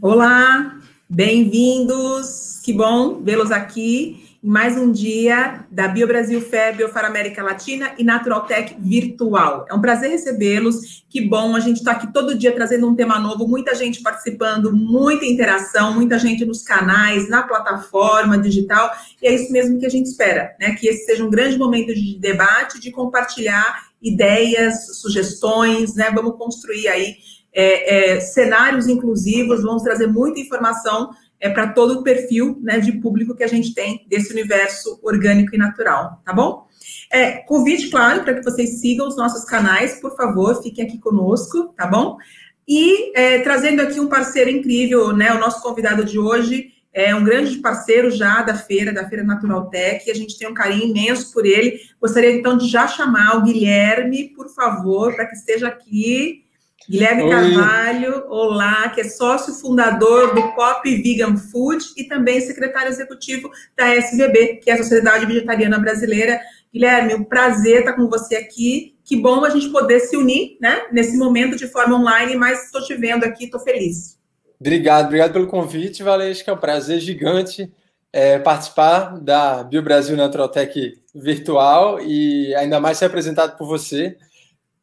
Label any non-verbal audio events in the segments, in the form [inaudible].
Olá, bem-vindos. Que bom vê-los aqui em mais um dia da Bio Brasil Fair, Biofar América Latina e Natural Tech virtual. É um prazer recebê-los. Que bom, a gente está aqui todo dia trazendo um tema novo, muita gente participando, muita interação, muita gente nos canais, na plataforma digital. E é isso mesmo que a gente espera, né? Que esse seja um grande momento de debate, de compartilhar ideias, sugestões, né? Vamos construir aí é, é, cenários inclusivos, vamos trazer muita informação é, para todo o perfil né, de público que a gente tem desse universo orgânico e natural, tá bom? É, convite, claro, para que vocês sigam os nossos canais, por favor, fiquem aqui conosco, tá bom? E é, trazendo aqui um parceiro incrível, né? O nosso convidado de hoje é um grande parceiro já da feira, da Feira Natural Tech, e a gente tem um carinho imenso por ele. Gostaria então de já chamar o Guilherme, por favor, para que esteja aqui Guilherme Oi. Carvalho, olá, que é sócio fundador do Pop Vegan Food e também secretário executivo da SVB, que é a Sociedade Vegetariana Brasileira. Guilherme, um prazer estar com você aqui. Que bom a gente poder se unir, né, nesse momento de forma online, mas estou te vendo aqui, estou feliz. Obrigado, obrigado pelo convite, Valesca. É um prazer gigante é, participar da Bio Brasil Naturaltech virtual e ainda mais ser apresentado por você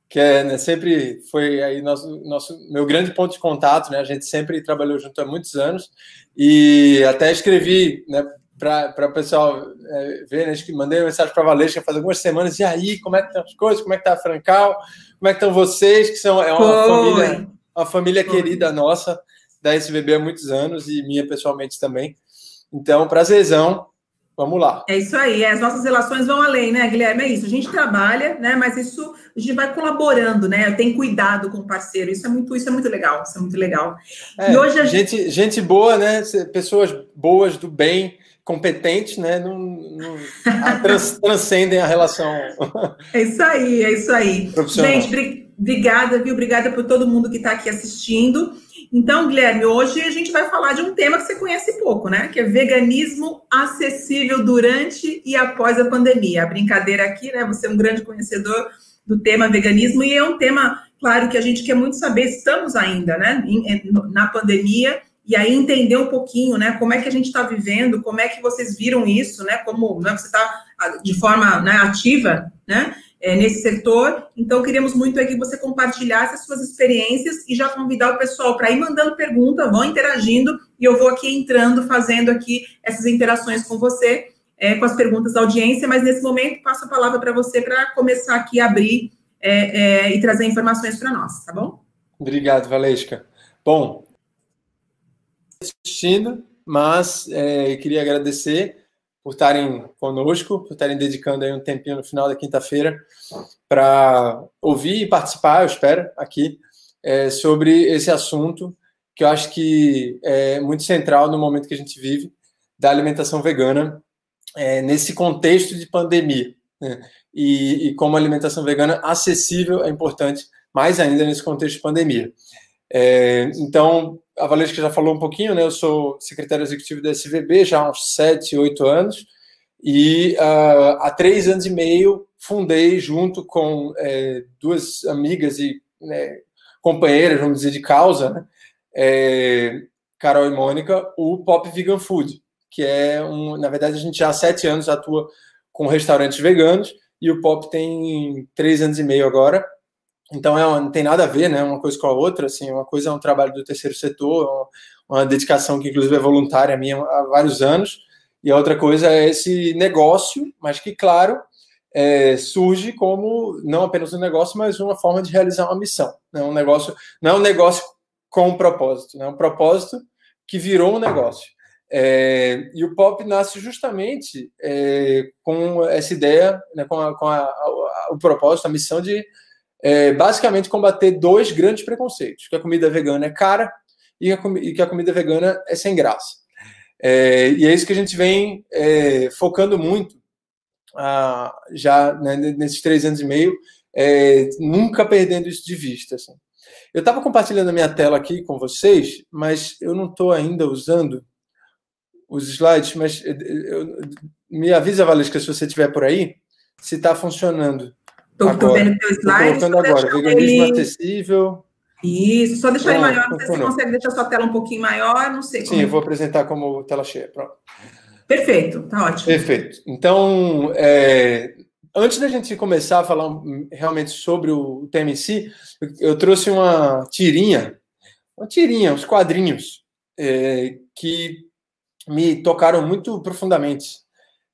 que é, né, sempre foi aí nosso, nosso meu grande ponto de contato, né? A gente sempre trabalhou junto há muitos anos. E até escrevi, né, para o pessoal é, ver, né, que mandei uma mensagem para a Valesca faz algumas semanas, e aí, como é que estão as coisas, como é que está a Francal, como é que estão vocês, que são é uma família, uma família querida nossa, da SBB há muitos anos, e minha pessoalmente também. Então, prazerzão Vamos lá. É isso aí, as nossas relações vão além, né, Guilherme? É isso, a gente trabalha, né? Mas isso a gente vai colaborando, né? Tem cuidado com o parceiro, isso é muito, isso é muito legal, isso é muito legal. É, e hoje a gente, gente, gente boa, né? Pessoas boas do bem, competentes, né? Não, não trans, [laughs] transcendem a relação. É isso aí, é isso aí. Gente, obrigada, viu? Obrigada por todo mundo que está aqui assistindo. Então, Guilherme, hoje a gente vai falar de um tema que você conhece pouco, né? Que é veganismo acessível durante e após a pandemia. A brincadeira aqui, né? Você é um grande conhecedor do tema veganismo e é um tema, claro, que a gente quer muito saber. Estamos ainda, né? Na pandemia e aí entender um pouquinho, né? Como é que a gente está vivendo? Como é que vocês viram isso, né? Como né, você está de forma né, ativa, né? É, nesse setor. Então, queríamos muito é que você compartilhasse as suas experiências e já convidar o pessoal para ir mandando pergunta, vão interagindo, e eu vou aqui entrando, fazendo aqui essas interações com você, é, com as perguntas da audiência, mas nesse momento passo a palavra para você para começar aqui a abrir é, é, e trazer informações para nós, tá bom? Obrigado, Valesca. Bom, assistindo, mas é, queria agradecer por estarem conosco, por estarem dedicando aí um tempinho no final da quinta-feira para ouvir e participar, eu espero, aqui, é, sobre esse assunto que eu acho que é muito central no momento que a gente vive da alimentação vegana é, nesse contexto de pandemia. Né? E, e, como a alimentação vegana acessível é importante, mais ainda nesse contexto de pandemia. É, então, a Valesca já falou um pouquinho, né? Eu sou secretário executivo da SVB já há uns 7, 8 anos, e uh, há três anos e meio fundei, junto com é, duas amigas e né, companheiras, vamos dizer, de causa, né? é, Carol e Mônica, o Pop Vegan Food, que é um. Na verdade, a gente já há sete anos atua com restaurantes veganos, e o Pop tem três anos e meio agora. Então é não tem nada a ver, né, uma coisa com a outra, assim, uma coisa é um trabalho do terceiro setor, uma, uma dedicação que inclusive é voluntária minha há vários anos, e a outra coisa é esse negócio, mas que claro, é, surge como não apenas um negócio, mas uma forma de realizar uma missão, né, um negócio, não é um negócio com um propósito, né, um propósito que virou um negócio. É, e o pop nasce justamente é, com essa ideia, né, com, a, com a, a, o propósito, a missão de é, basicamente combater dois grandes preconceitos: que a comida vegana é cara e, a, e que a comida vegana é sem graça. É, e é isso que a gente vem é, focando muito ah, já né, nesses três anos e meio, é, nunca perdendo isso de vista. Assim. Eu estava compartilhando a minha tela aqui com vocês, mas eu não estou ainda usando os slides, mas eu, eu, me avisa, Valesca, se você estiver por aí, se está funcionando. Estou vendo teu slide. Estou agora. Veganismo ele... acessível. Isso, só deixar ele maior, não sei se você consegue deixar sua tela um pouquinho maior, não sei. Sim, eu vou apresentar como tela cheia, pronto. Perfeito, tá ótimo. Perfeito. Então, é, antes da gente começar a falar realmente sobre o tema em si, eu trouxe uma tirinha, uma tirinha, uns quadrinhos, é, que me tocaram muito profundamente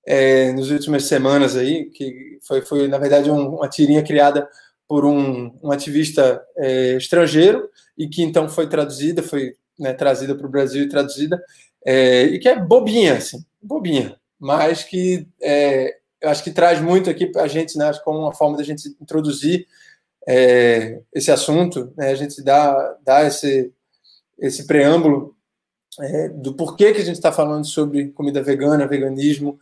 é, nas últimas semanas aí, que foi, foi na verdade, um, uma tirinha criada por um, um ativista é, estrangeiro e que então foi traduzida, foi né, trazida para o Brasil e traduzida, é, e que é bobinha, assim, bobinha, mas que é, eu acho que traz muito aqui para a gente, né, como uma forma da gente introduzir é, esse assunto, né, a gente dá, dá esse, esse preâmbulo é, do porquê que a gente está falando sobre comida vegana, veganismo,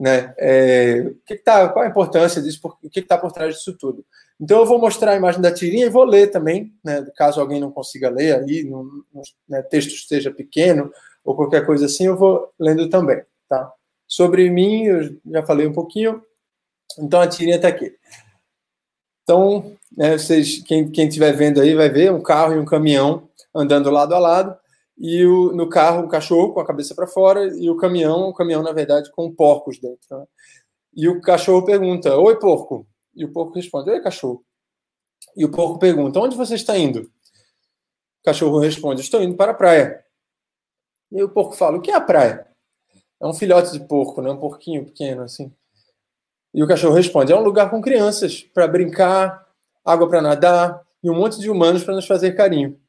né? É, que que tá, qual a importância disso? o que está por trás disso tudo? Então eu vou mostrar a imagem da tirinha e vou ler também, né? Caso alguém não consiga ler aí, no né, texto esteja pequeno ou qualquer coisa assim, eu vou lendo também, tá? Sobre mim, eu já falei um pouquinho. Então a tirinha está aqui. Então, né, vocês, quem estiver vendo aí vai ver um carro e um caminhão andando lado a lado e o, no carro o cachorro com a cabeça para fora e o caminhão, o caminhão na verdade com porcos dentro. Né? E o cachorro pergunta: "Oi, porco". E o porco responde: "Oi, cachorro". E o porco pergunta: "Onde você está indo?". O cachorro responde: "Estou indo para a praia". E o porco fala: "O que é a praia?". É um filhote de porco, né? Um porquinho pequeno assim. E o cachorro responde: "É um lugar com crianças para brincar, água para nadar e um monte de humanos para nos fazer carinho".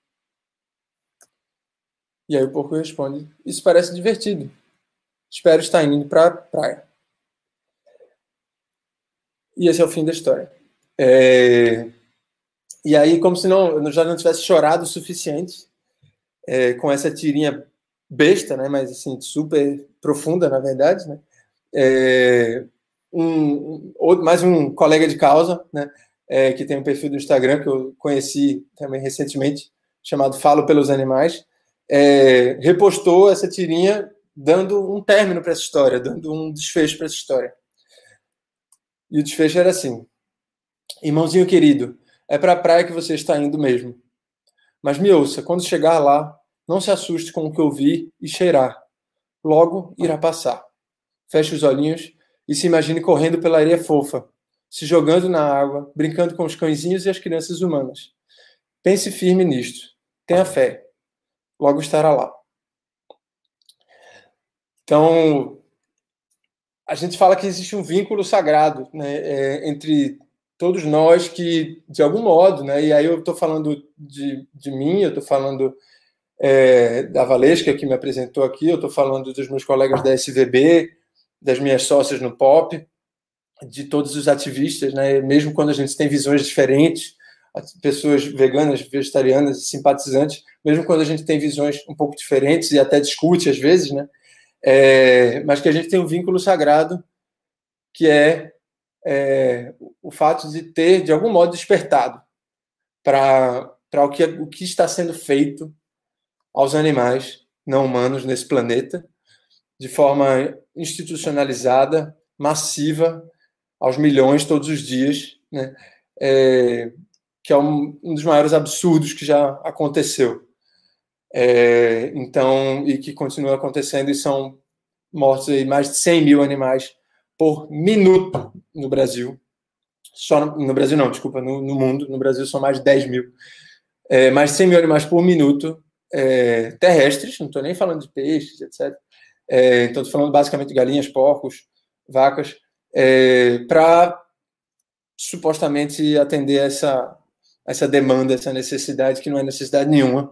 E aí o porco responde: Isso parece divertido. Espero estar indo para a praia. E esse é o fim da história. É... E aí, como se não, eu já não tivesse chorado o suficiente é, com essa tirinha besta, né? Mas assim super profunda, na verdade, né? É... Um, um, mais um colega de causa, né? É, que tem um perfil do Instagram que eu conheci também recentemente, chamado Falo pelos Animais é, repostou essa tirinha dando um término para essa história, dando um desfecho para essa história. E o desfecho era assim: Irmãozinho querido, é para a praia que você está indo mesmo. Mas me ouça, quando chegar lá, não se assuste com o que ouvir e cheirar. Logo irá passar. Feche os olhinhos e se imagine correndo pela areia fofa, se jogando na água, brincando com os cãezinhos e as crianças humanas. Pense firme nisto. Tenha fé logo estará lá. Então, a gente fala que existe um vínculo sagrado né, é, entre todos nós que, de algum modo, né, e aí eu estou falando de, de mim, eu estou falando é, da Valesca, que me apresentou aqui, eu estou falando dos meus colegas da SVB, das minhas sócias no POP, de todos os ativistas, né, mesmo quando a gente tem visões diferentes, pessoas veganas, vegetarianas, simpatizantes, mesmo quando a gente tem visões um pouco diferentes e até discute às vezes, né? É, mas que a gente tem um vínculo sagrado que é, é o fato de ter, de algum modo, despertado para o que, o que está sendo feito aos animais não humanos nesse planeta, de forma institucionalizada, massiva, aos milhões todos os dias, né? É, que é um, um dos maiores absurdos que já aconteceu. É, então, e que continua acontecendo, e são mortos aí mais de 100 mil animais por minuto no Brasil. Só no, no Brasil, não, desculpa, no, no, mundo. No Brasil são mais de 10 mil. É, mais de 100 mil animais por minuto é, terrestres, não estou nem falando de peixes, etc. É, então, estou falando basicamente de galinhas, porcos, vacas, é, para supostamente atender essa, essa demanda, essa necessidade, que não é necessidade nenhuma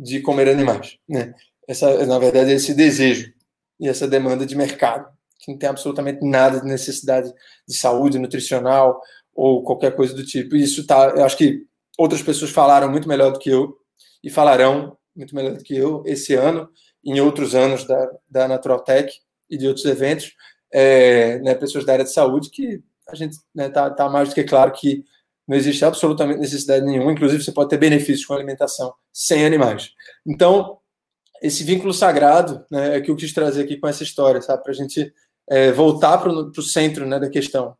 de comer animais. Né? Essa, na verdade, é esse desejo e essa demanda de mercado, que não tem absolutamente nada de necessidade de saúde nutricional ou qualquer coisa do tipo. E isso tá, eu acho que outras pessoas falaram muito melhor do que eu e falarão muito melhor do que eu esse ano, em outros anos da, da Naturaltech e de outros eventos, é, né, pessoas da área de saúde que a gente está né, tá, tá mais do que claro que não existe absolutamente necessidade nenhuma, inclusive você pode ter benefícios com alimentação sem animais. Então, esse vínculo sagrado né, é que eu quis trazer aqui com essa história, sabe, para a gente é, voltar para o centro né, da questão.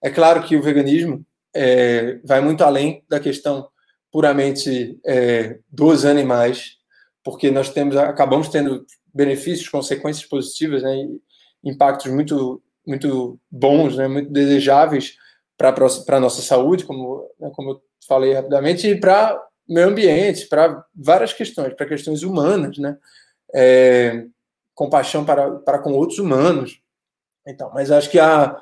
É claro que o veganismo é, vai muito além da questão puramente é, dos animais, porque nós temos acabamos tendo benefícios, consequências positivas, né, impactos muito muito bons, né, muito desejáveis para a nossa saúde, como, né, como eu falei rapidamente, e para meio ambiente, para várias questões, para questões humanas, né, é, compaixão para, para com outros humanos. Então, mas acho que a,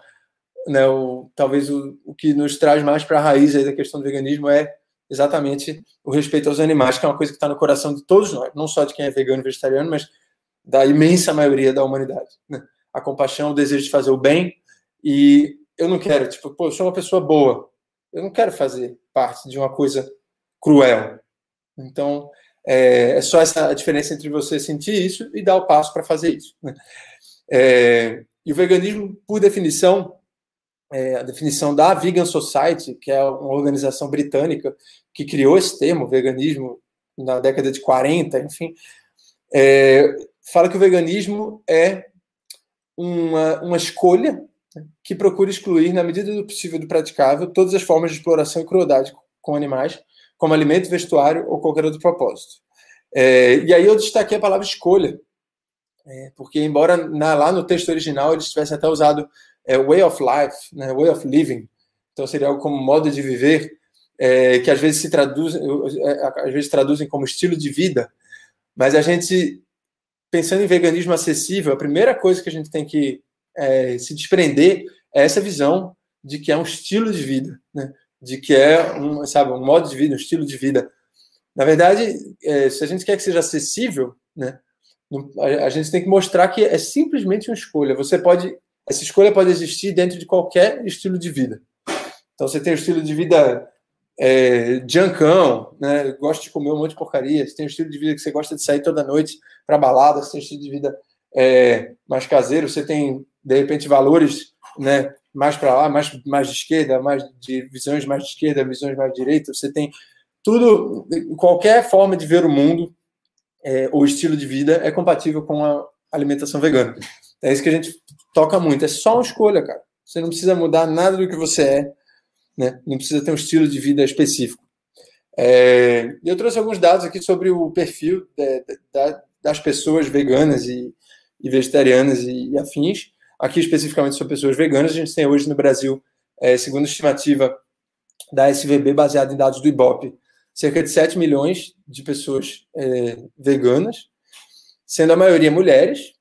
né, o, talvez o, o que nos traz mais para a raiz da questão do veganismo é exatamente o respeito aos animais, que é uma coisa que está no coração de todos nós, não só de quem é vegano e vegetariano, mas da imensa maioria da humanidade. Né? A compaixão, o desejo de fazer o bem, e eu não quero, tipo, pô, eu sou uma pessoa boa, eu não quero fazer parte de uma coisa cruel. Então, é, é só essa diferença entre você sentir isso e dar o passo para fazer isso. Né? É, e o veganismo, por definição, é, a definição da Vegan Society, que é uma organização britânica que criou esse termo, veganismo, na década de 40, enfim, é, fala que o veganismo é uma, uma escolha que procura excluir, na medida do possível do praticável, todas as formas de exploração e crueldade com animais, como alimento, vestuário ou qualquer outro propósito. É, e aí eu destaquei a palavra escolha, é, porque embora na, lá no texto original eles tivessem até usado é, way of life, né, way of living, então seria algo como modo de viver, é, que às vezes se traduzem, é, às vezes traduzem como estilo de vida, mas a gente pensando em veganismo acessível, a primeira coisa que a gente tem que é, se desprender é essa visão de que é um estilo de vida, né? de que é um, sabe, um modo de vida, um estilo de vida. Na verdade, é, se a gente quer que seja acessível, né, a, gente tem que mostrar que é simplesmente uma escolha. Você pode, essa escolha pode existir dentro de qualquer estilo de vida. Então, você tem o estilo de vida é, jancão, né? Gosta de comer um monte de porcaria. Você tem o estilo de vida que você gosta de sair toda noite para balada. Você tem o estilo de vida é, mais caseiro. Você tem de repente valores, né? Mais para lá, mais mais de esquerda, mais de visões mais de esquerda, visões mais de direita. Você tem tudo, qualquer forma de ver o mundo é, ou estilo de vida é compatível com a alimentação vegana. É isso que a gente toca muito. É só uma escolha, cara. Você não precisa mudar nada do que você é, né? Não precisa ter um estilo de vida específico. É, eu trouxe alguns dados aqui sobre o perfil de, de, de, das pessoas veganas e, e vegetarianas e, e, afins. Aqui especificamente sobre pessoas veganas, a gente tem hoje no Brasil, é, segundo a estimativa da SVB, baseada em dados do IBOP, cerca de 7 milhões de pessoas é, veganas, sendo a maioria mulheres,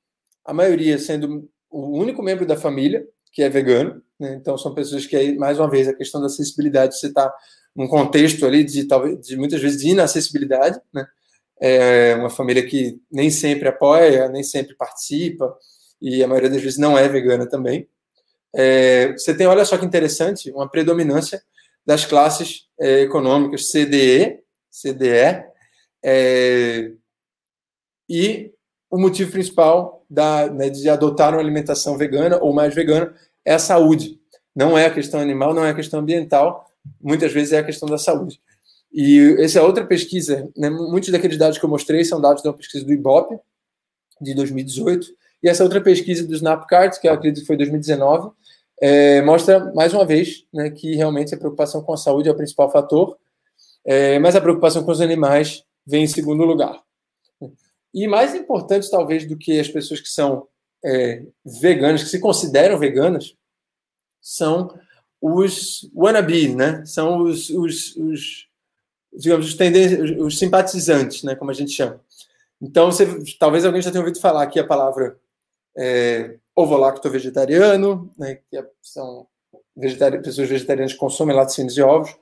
a maioria sendo o único membro da família que é vegano. Né? Então, são pessoas que, mais uma vez, a questão da acessibilidade, você está num contexto ali de, talvez, de muitas vezes de inacessibilidade, né? É uma família que nem sempre apoia, nem sempre participa, e a maioria das vezes não é vegana também. É, você tem, olha só que interessante, uma predominância das classes é, econômicas CDE, CDE, é, e o motivo principal da, né, de adotar uma alimentação vegana ou mais vegana é a saúde. Não é a questão animal, não é a questão ambiental, muitas vezes é a questão da saúde. E essa é outra pesquisa, né, muitos daqueles dados que eu mostrei são dados de uma pesquisa do IBOP, de 2018, e essa outra pesquisa do Snapcart, que eu acredito que foi 2019, é, mostra mais uma vez né, que realmente a preocupação com a saúde é o principal fator, é, mas a preocupação com os animais vem em segundo lugar. E mais importante, talvez, do que as pessoas que são é, veganas, que se consideram veganas, são os wannabe, né? São os, os, os digamos, os, os simpatizantes, né? Como a gente chama. Então, você, talvez alguém já tenha ouvido falar aqui a palavra é, ovo-lacto-vegetariano, né, que é, são vegetari pessoas vegetarianas que consomem laticínios e ovos,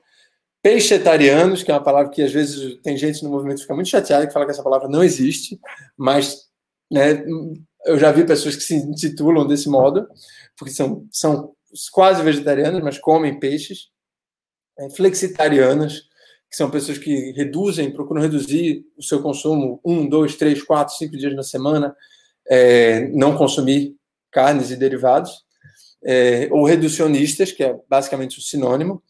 peixetarianos, que é uma palavra que às vezes tem gente no movimento que fica muito chateada que fala que essa palavra não existe, mas né, eu já vi pessoas que se intitulam desse modo, porque são, são quase vegetarianas, mas comem peixes, é, flexitarianas, que são pessoas que reduzem, procuram reduzir o seu consumo um, dois, três, quatro, cinco dias na semana, é, não consumir carnes e derivados, é, ou reducionistas, que é basicamente o sinônimo.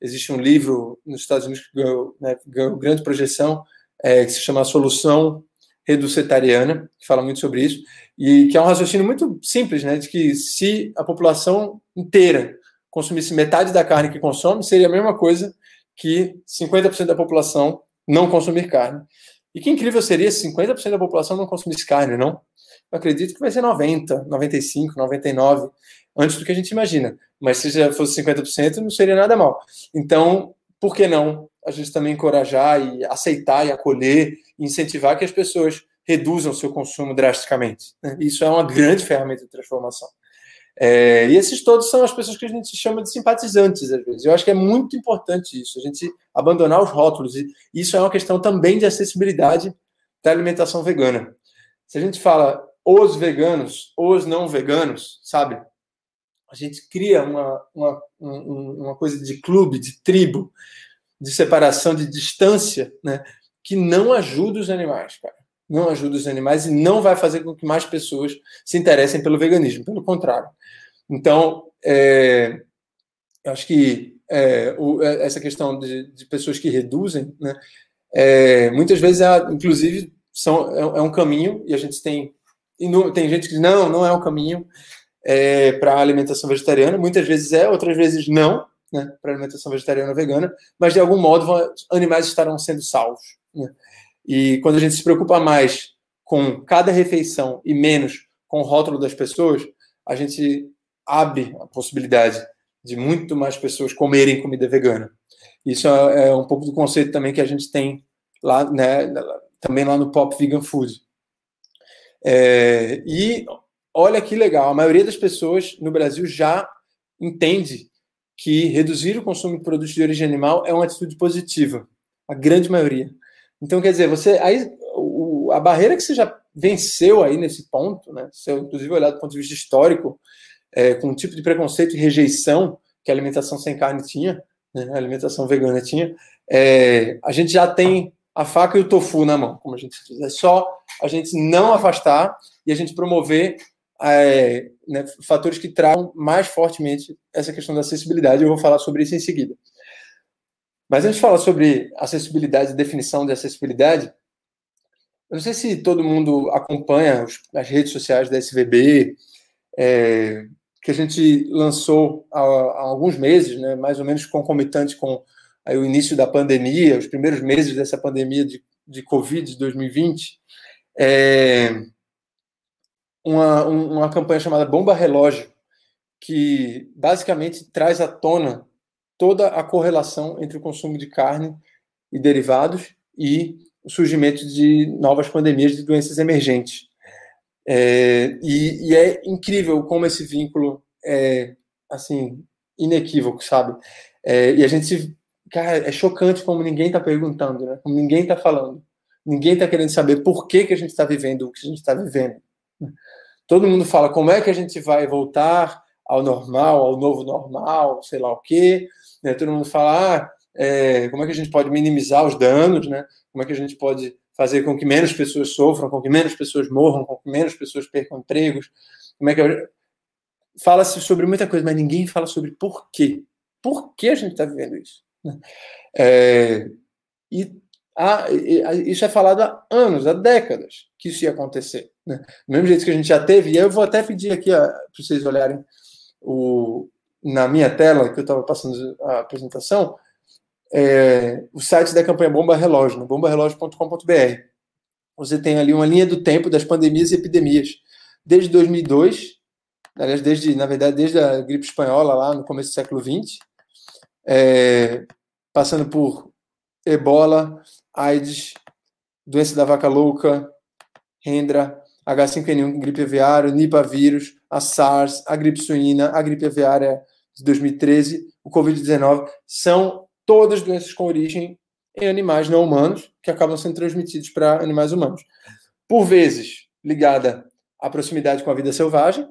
Existe um livro nos Estados Unidos que ganhou, né, ganhou grande projeção, é, que se chama Solução Reducetariana, que fala muito sobre isso, e que é um raciocínio muito simples, né, de que se a população inteira consumisse metade da carne que consome, seria a mesma coisa que 50% da população não consumir carne. E que incrível seria se 50% da população não consumisse carne, não? Eu acredito que vai ser 90, 95, 99, antes do que a gente imagina. Mas se já fosse 50%, não seria nada mal. Então, por que não a gente também encorajar e aceitar e acolher, e incentivar que as pessoas reduzam seu consumo drasticamente? Né? Isso é uma grande ferramenta de transformação. É, e esses todos são as pessoas que a gente chama de simpatizantes, às vezes. Eu acho que é muito importante isso, a gente abandonar os rótulos. E isso é uma questão também de acessibilidade da alimentação vegana. Se a gente fala os veganos, os não veganos, sabe? A gente cria uma, uma, uma coisa de clube, de tribo, de separação, de distância, né? Que não ajuda os animais, cara. Não ajuda os animais e não vai fazer com que mais pessoas se interessem pelo veganismo. Pelo contrário. Então, é, eu acho que é, o, é, essa questão de, de, pessoas que reduzem, né, é, muitas vezes, é, inclusive, são, é, é, um caminho, e a gente tem. Tem gente que diz, não, não é um caminho é, para a alimentação vegetariana, muitas vezes é, outras vezes não, né, para a alimentação vegetariana ou vegana, mas de algum modo animais estarão sendo salvos. Né? E quando a gente se preocupa mais com cada refeição e menos com o rótulo das pessoas, a gente abre a possibilidade de muito mais pessoas comerem comida vegana. Isso é, é um pouco do conceito também que a gente tem lá, né, também lá no Pop Vegan Food. É, e olha que legal, a maioria das pessoas no Brasil já entende que reduzir o consumo de produtos de origem animal é uma atitude positiva. A grande maioria. Então, quer dizer, você aí o, a barreira que você já venceu aí nesse ponto, né? Se eu, inclusive, olhar do ponto de vista histórico, é, com o tipo de preconceito e rejeição que a alimentação sem carne tinha, né, a alimentação vegana tinha, é, a gente já tem a faca e o tofu na mão, como a gente diz. É só a gente não afastar e a gente promover é, né, fatores que tragam mais fortemente essa questão da acessibilidade. Eu vou falar sobre isso em seguida. Mas antes de falar sobre acessibilidade e definição de acessibilidade, eu não sei se todo mundo acompanha as redes sociais da SVB, é, que a gente lançou há, há, alguns meses, né, mais ou menos concomitante com aí, o início da pandemia, os primeiros meses dessa pandemia de, de Covid de 2020, é, uma, uma campanha chamada Bomba Relógio, que basicamente traz à tona toda a correlação entre o consumo de carne e derivados e o surgimento de novas pandemias de doenças emergentes. É, e, e, é incrível como esse vínculo é, assim, inequívoco, sabe? É, e a gente se. Cara, é chocante como ninguém está perguntando, né? Como ninguém está falando. Ninguém está querendo saber por que, que a gente está vivendo o que a gente está vivendo. Todo mundo fala como é que a gente vai voltar ao normal, ao novo normal, sei lá o quê. Né? Todo mundo fala ah, é, como é que a gente pode minimizar os danos, né? Como é que a gente pode fazer com que menos pessoas sofram, com que menos pessoas morram, com que menos pessoas percam empregos. Como é que fala-se sobre muita coisa, mas ninguém fala sobre por quê. Por que a gente está vivendo isso? É, e há, isso é falado há anos, há décadas que isso ia acontecer. Né? Do mesmo jeito que a gente já teve, e eu vou até pedir aqui para vocês olharem o, na minha tela, que eu estava passando a apresentação, é, o site da campanha Bomba Relógio, no bombarelógio.com.br. Você tem ali uma linha do tempo das pandemias e epidemias. Desde 2002, aliás, desde, na verdade, desde a gripe espanhola, lá no começo do século XX, é, passando por ebola, AIDS, doença da vaca louca, Hendra, H5N1, gripe aviária, Nipah vírus, a SARS, a gripe suína, a gripe aviária de 2013, o Covid-19, são todas doenças com origem em animais não humanos, que acabam sendo transmitidos para animais humanos. Por vezes ligada à proximidade com a vida selvagem,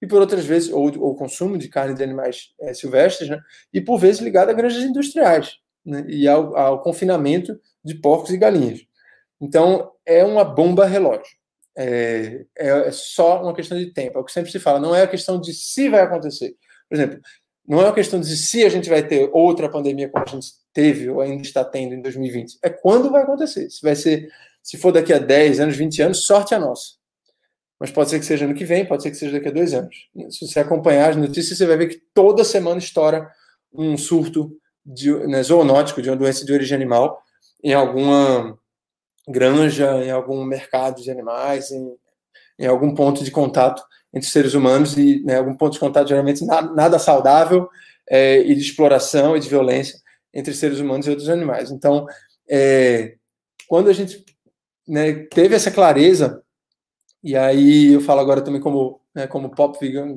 e por outras vezes, ou o consumo de carne de animais é, silvestres, né? e por vezes ligada a granjas industriais, né? e ao, ao, confinamento de porcos e galinhas. Então, é uma bomba relógio. É, é, é, só uma questão de tempo. É o que sempre se fala, não é a questão de se vai acontecer. Por exemplo, não é uma questão de se a gente vai ter outra pandemia como a gente teve ou ainda está tendo em 2020. É quando vai acontecer. Se vai ser, se for daqui a 10 anos, 20 anos, sorte a nossa. Mas pode ser que seja ano que vem, pode ser que seja daqui a dois anos. Se você acompanhar as notícias, você vai ver que toda semana estoura um surto de, né, zoonótico, de uma doença de origem animal, em alguma granja, em algum mercado de animais, em, em algum ponto de contato entre seres humanos e né, algum ponto de contato geralmente nada, nada saudável é, e de exploração e de violência entre seres humanos e outros animais. Então, é, quando a gente né, teve essa clareza, e aí eu falo agora também como, né, como pop vegan,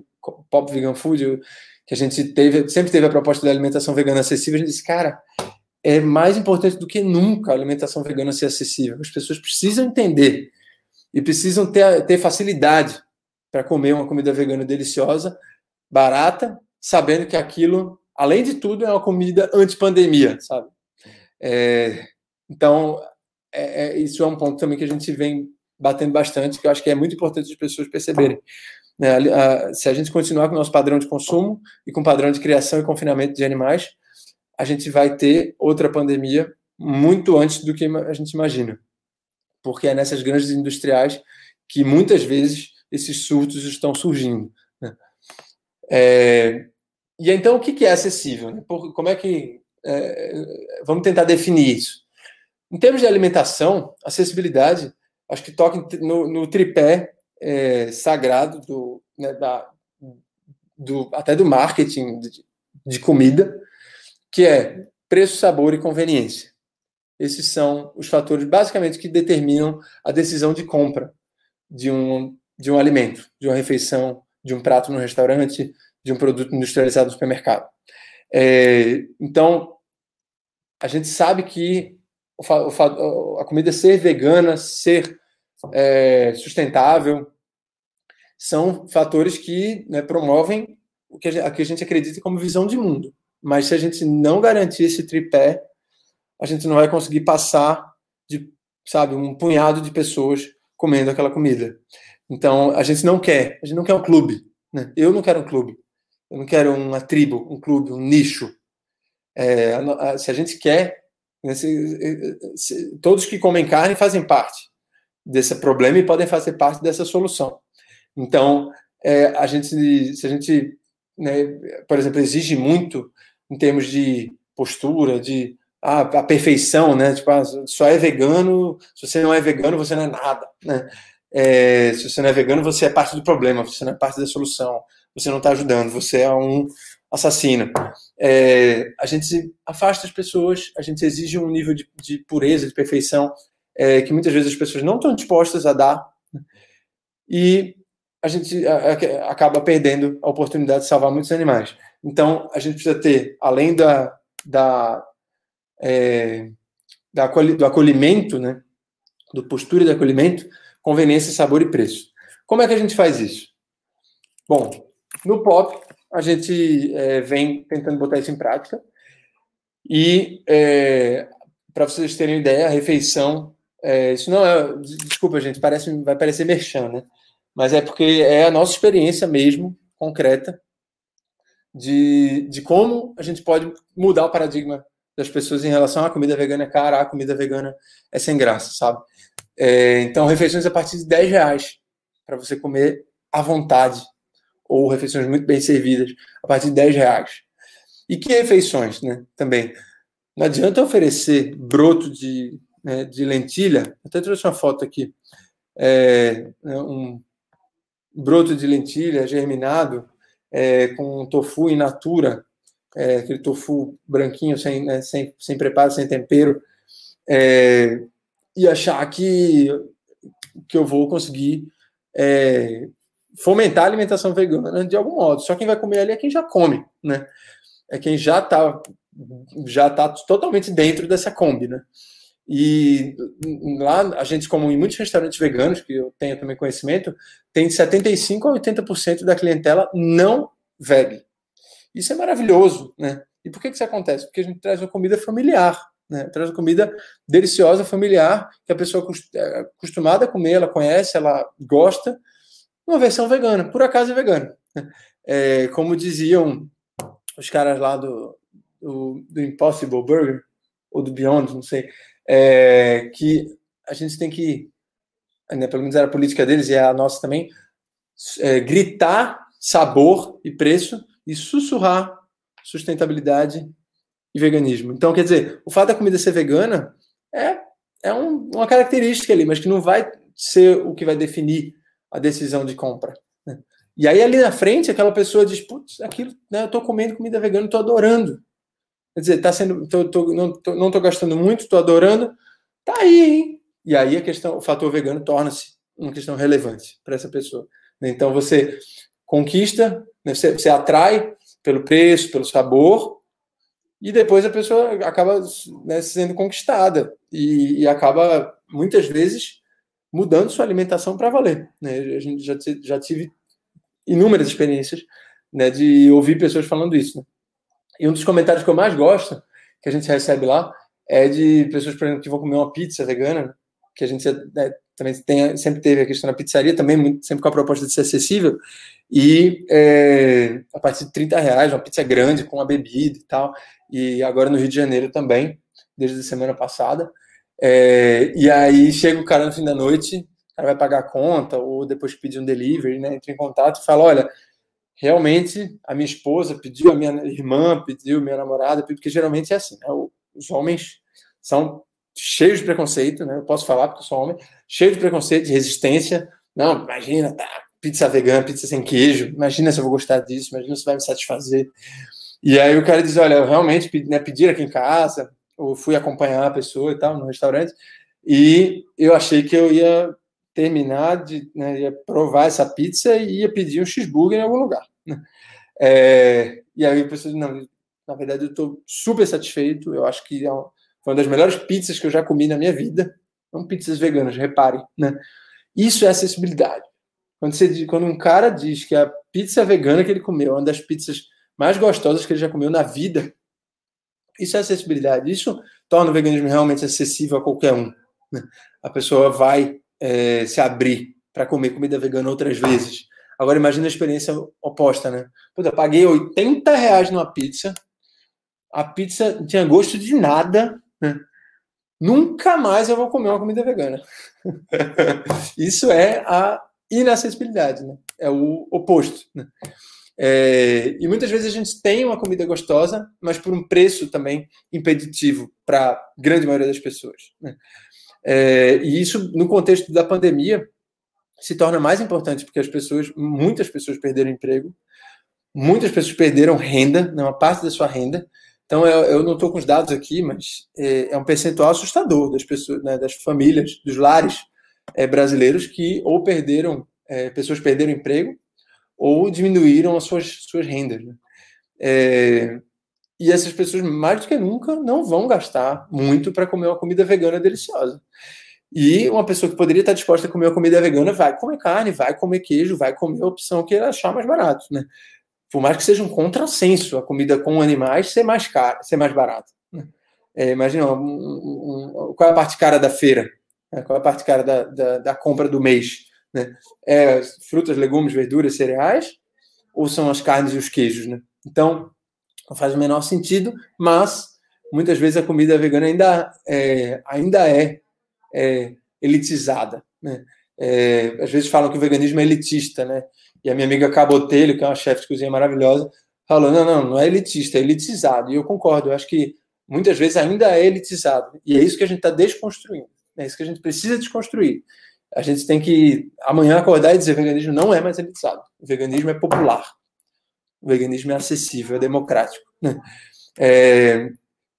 pop vegan food, que a gente teve, sempre teve a proposta da alimentação vegana acessível, a gente disse, cara, é mais importante do que nunca a alimentação vegana ser acessível. As pessoas precisam entender e precisam ter, ter facilidade para comer uma comida vegana deliciosa, barata, sabendo que aquilo, além de tudo, é uma comida anti-pandemia, sabe? É, então, é, é, isso é um ponto também que a gente vem batendo bastante, que eu acho que é muito importante as pessoas perceberem. Né? Se a gente continuar com o nosso padrão de consumo e com o padrão de criação e confinamento de animais, a gente vai ter outra pandemia muito antes do que a gente imagina. Porque é nessas grandes industriais que muitas vezes esses surtos estão surgindo. Né? É, e então, o que é acessível? Né? como é que. É, vamos tentar definir isso. Em termos de alimentação, acessibilidade, acho que toca no, no tripé é, sagrado do, né, da, do, até do marketing de, de comida, que é preço, sabor e conveniência. Esses são os fatores basicamente que determinam a decisão de compra de um, de um alimento, de uma refeição, de um prato no restaurante, de um produto industrializado no supermercado. É, então, a gente sabe que a comida ser vegana, ser é, sustentável, são fatores que né, promovem o que a, gente, que a gente acredita como visão de mundo. Mas se a gente não garantir esse tripé, a gente não vai conseguir passar de, sabe, um punhado de pessoas comendo aquela comida. Então, a gente não quer, a gente não quer um clube. Né? Eu não quero um clube. Eu não quero uma tribo, um clube, um nicho. É, se a gente quer, né, se, se, todos que comem carne fazem parte desse problema e podem fazer parte dessa solução. Então, é, a gente, se a gente, né, por exemplo, exige muito em termos de postura, de ah, a perfeição, né? Tipo, ah, só é vegano, se você não é vegano, você não é nada, né? É, se você não é vegano, você é parte do problema, você não é parte da solução, você não está ajudando, você é um assassino. É, a gente afasta as pessoas, a gente exige um nível de, de pureza, de perfeição, é, que muitas vezes as pessoas não estão dispostas a dar, e a gente acaba perdendo a oportunidade de salvar muitos animais. Então, a gente precisa ter, além da, da, é, da do acolhimento, né, do postura de acolhimento, conveniência, sabor e preço. Como é que a gente faz isso? Bom, no POP, a gente é, vem tentando botar isso em prática. E, é, para vocês terem ideia, a refeição. É, isso não é. Desculpa, gente, parece, vai parecer merchan, né? Mas é porque é a nossa experiência mesmo, concreta, de, de como a gente pode mudar o paradigma das pessoas em relação à comida vegana é cara, a comida vegana é sem graça, sabe? É, então, refeições a partir de 10 reais para você comer à vontade, ou refeições muito bem servidas a partir de 10 reais. E que refeições, né? Também. Não adianta oferecer broto de, né, de lentilha, até trouxe uma foto aqui, é, né, um broto de lentilha germinado, é, com tofu in natura, é, aquele tofu branquinho, sem, né, sem, sem preparo, sem tempero, é, e achar que, que eu vou conseguir é, fomentar a alimentação vegana de algum modo. Só quem vai comer ali é quem já come, né? É quem já está já tá totalmente dentro dessa Kombi, né? E lá, a gente, como em muitos restaurantes veganos, que eu tenho também conhecimento, tem 75% a 80% da clientela não veg. Isso é maravilhoso, né? E por que, que isso acontece? Porque a gente traz uma comida familiar, né? Traz uma comida deliciosa, familiar, que a pessoa é acostumada a comer, ela conhece, ela gosta, uma versão vegana, por acaso é vegana. É, como diziam os caras lá do, do, do Impossible Burger, ou do Beyond, não sei, é, que a gente tem que, né, pelo menos era a política deles e a nossa também, é, gritar sabor e preço e sussurrar sustentabilidade e veganismo. Então, quer dizer, o fato da comida ser vegana é, é um, uma característica ali, mas que não vai ser o que vai definir a decisão de compra. Né? E aí, ali na frente, aquela pessoa diz: Putz, aquilo, né, eu estou comendo comida vegana, estou adorando. Quer dizer, tá sendo, tô, tô, não, estou não gastando muito, estou adorando. Tá aí, hein? E aí a questão, o fator vegano torna-se uma questão relevante para essa pessoa. Então você conquista, né, você, você atrai pelo preço, pelo sabor, e depois a pessoa acaba né, sendo conquistada e, e, acaba muitas vezes mudando sua alimentação para valer. Né? A gente já, já tive inúmeras experiências né, de ouvir pessoas falando isso. Né? E um dos comentários que eu mais gosto, que a gente recebe lá, é de pessoas, por exemplo, que vão comer uma pizza vegana, que a gente né, também tem, sempre teve a questão da pizzaria, também sempre com a proposta de ser acessível, e é, a partir de 30 reais, uma pizza grande, com a bebida e tal, e agora no Rio de Janeiro também, desde a semana passada, é, e aí chega o cara no fim da noite, o cara vai pagar a conta, ou depois pedir um delivery, né, entra em contato e fala, olha, realmente a minha esposa pediu, a minha irmã pediu, minha namorada pediu, porque geralmente é assim, né, os homens são cheios de preconceito, né, eu posso falar porque eu sou homem, cheio de preconceito, de resistência, não, imagina, tá, pizza vegana, pizza sem queijo, imagina se eu vou gostar disso, imagina se vai me satisfazer. E aí o cara diz, olha, eu realmente né, pedir aqui em casa, ou fui acompanhar a pessoa e tal, no restaurante, e eu achei que eu ia terminar de né, ia provar essa pizza e ia pedir um cheeseburger em algum lugar. É, e aí pessoa diz, não, na verdade eu estou super satisfeito, eu acho que é foi uma das melhores pizzas que eu já comi na minha vida, não pizzas veganas, reparem, né? Isso é acessibilidade. Quando, você, quando um cara diz que a pizza vegana que ele comeu é uma das pizzas mais gostosas que ele já comeu na vida, isso é acessibilidade. Isso torna o veganismo realmente acessível a qualquer um. Né? A pessoa vai é, se abrir para comer comida vegana outras vezes. Agora imagine a experiência oposta, né? Puta, paguei 80 reais numa pizza, a pizza tinha gosto de nada, né? Nunca mais eu vou comer uma comida vegana. [laughs] Isso é a inacessibilidade, né? é o oposto. Né? É, e muitas vezes a gente tem uma comida gostosa, mas por um preço também impeditivo para a grande maioria das pessoas. Né? É, e isso, no contexto da pandemia, se torna mais importante porque as pessoas, muitas pessoas perderam emprego, muitas pessoas perderam renda, né, uma parte da sua renda, então, eu, eu não estou com os dados aqui, mas é, é, um percentual assustador das pessoas, né, das famílias, dos lares é, brasileiros que ou perderam, é, pessoas perderam emprego ou diminuíram as suas, suas rendas. Né? É, e essas pessoas, mais do que nunca, não vão gastar muito para comer uma comida vegana deliciosa. E uma pessoa que poderia estar disposta a comer uma comida vegana vai comer carne, vai comer queijo, vai comer a opção que ele achar mais barato. Né? por mais que seja um contrassenso a comida com animais ser mais cara, ser mais barata. Né? É, imagina, um, um, um, qual é a parte cara da feira? É, qual é a parte cara da, da, da compra do mês? Né? É frutas, legumes, verduras, cereais? Ou são as carnes e os queijos? Né? Então, não faz o menor sentido, mas muitas vezes a comida vegana ainda é, ainda é, é elitizada. Né? É, às vezes falam que o veganismo é elitista, né? E a minha amiga Cabotelho, que é uma chefe de cozinha maravilhosa, falou: não, não, não é elitista, é elitizado. E eu concordo, eu acho que muitas vezes ainda é elitizado. E é isso que a gente está desconstruindo. É isso que a gente precisa desconstruir. A gente tem que amanhã acordar e dizer: veganismo não é mais elitizado. O veganismo é popular. O veganismo é acessível, é democrático. Né? [laughs] É,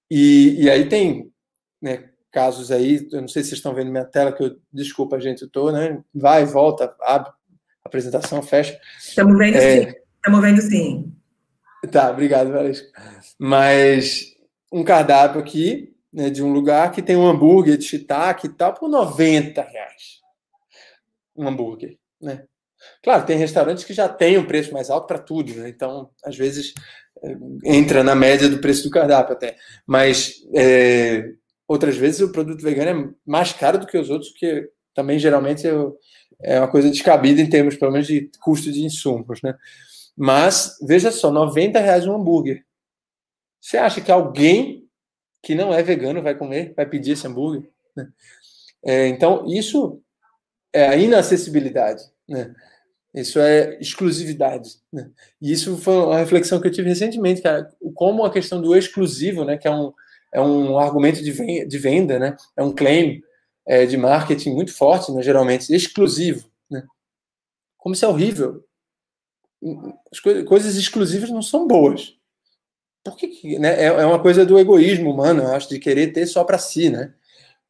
e, e aí tem né, casos aí, eu não sei se vocês estão vendo minha tela, que eu, desculpa, gente, eu estou, né? Vai, volta, abre, apresentação, fecha. Estamos vendo é... sim. Estamos vendo sim. Tá, obrigado, Valesca. Mas um cardápio aqui, né, de um lugar que tem um hambúrguer de shiitake e tal, por 90 reais. Um hambúrguer, né? Claro, tem restaurantes que já têm um preço mais alto para tudo, né? Então, às vezes, é, entra na média do preço do cardápio até. Mas, é, outras vezes, o produto vegano é mais caro do que os outros, que também, geralmente, é uma coisa descabida em termos, pelo menos, de custo de insumos, né? Mas, veja só, 90 reais um hambúrguer. Você acha que alguém que não é vegano vai comer, vai pedir esse hambúrguer? Né? É, então, isso é a inacessibilidade, né? Isso é exclusividade. Né? E isso foi uma reflexão que eu tive recentemente, cara, como a questão do exclusivo, né, que é um, é um argumento de venda, né, é um claim é, de marketing muito forte, né, geralmente, exclusivo. Né? Como isso é horrível. As co coisas exclusivas não são boas. Por que, né? É, é uma coisa do egoísmo humano, eu acho, de querer ter só para si, né?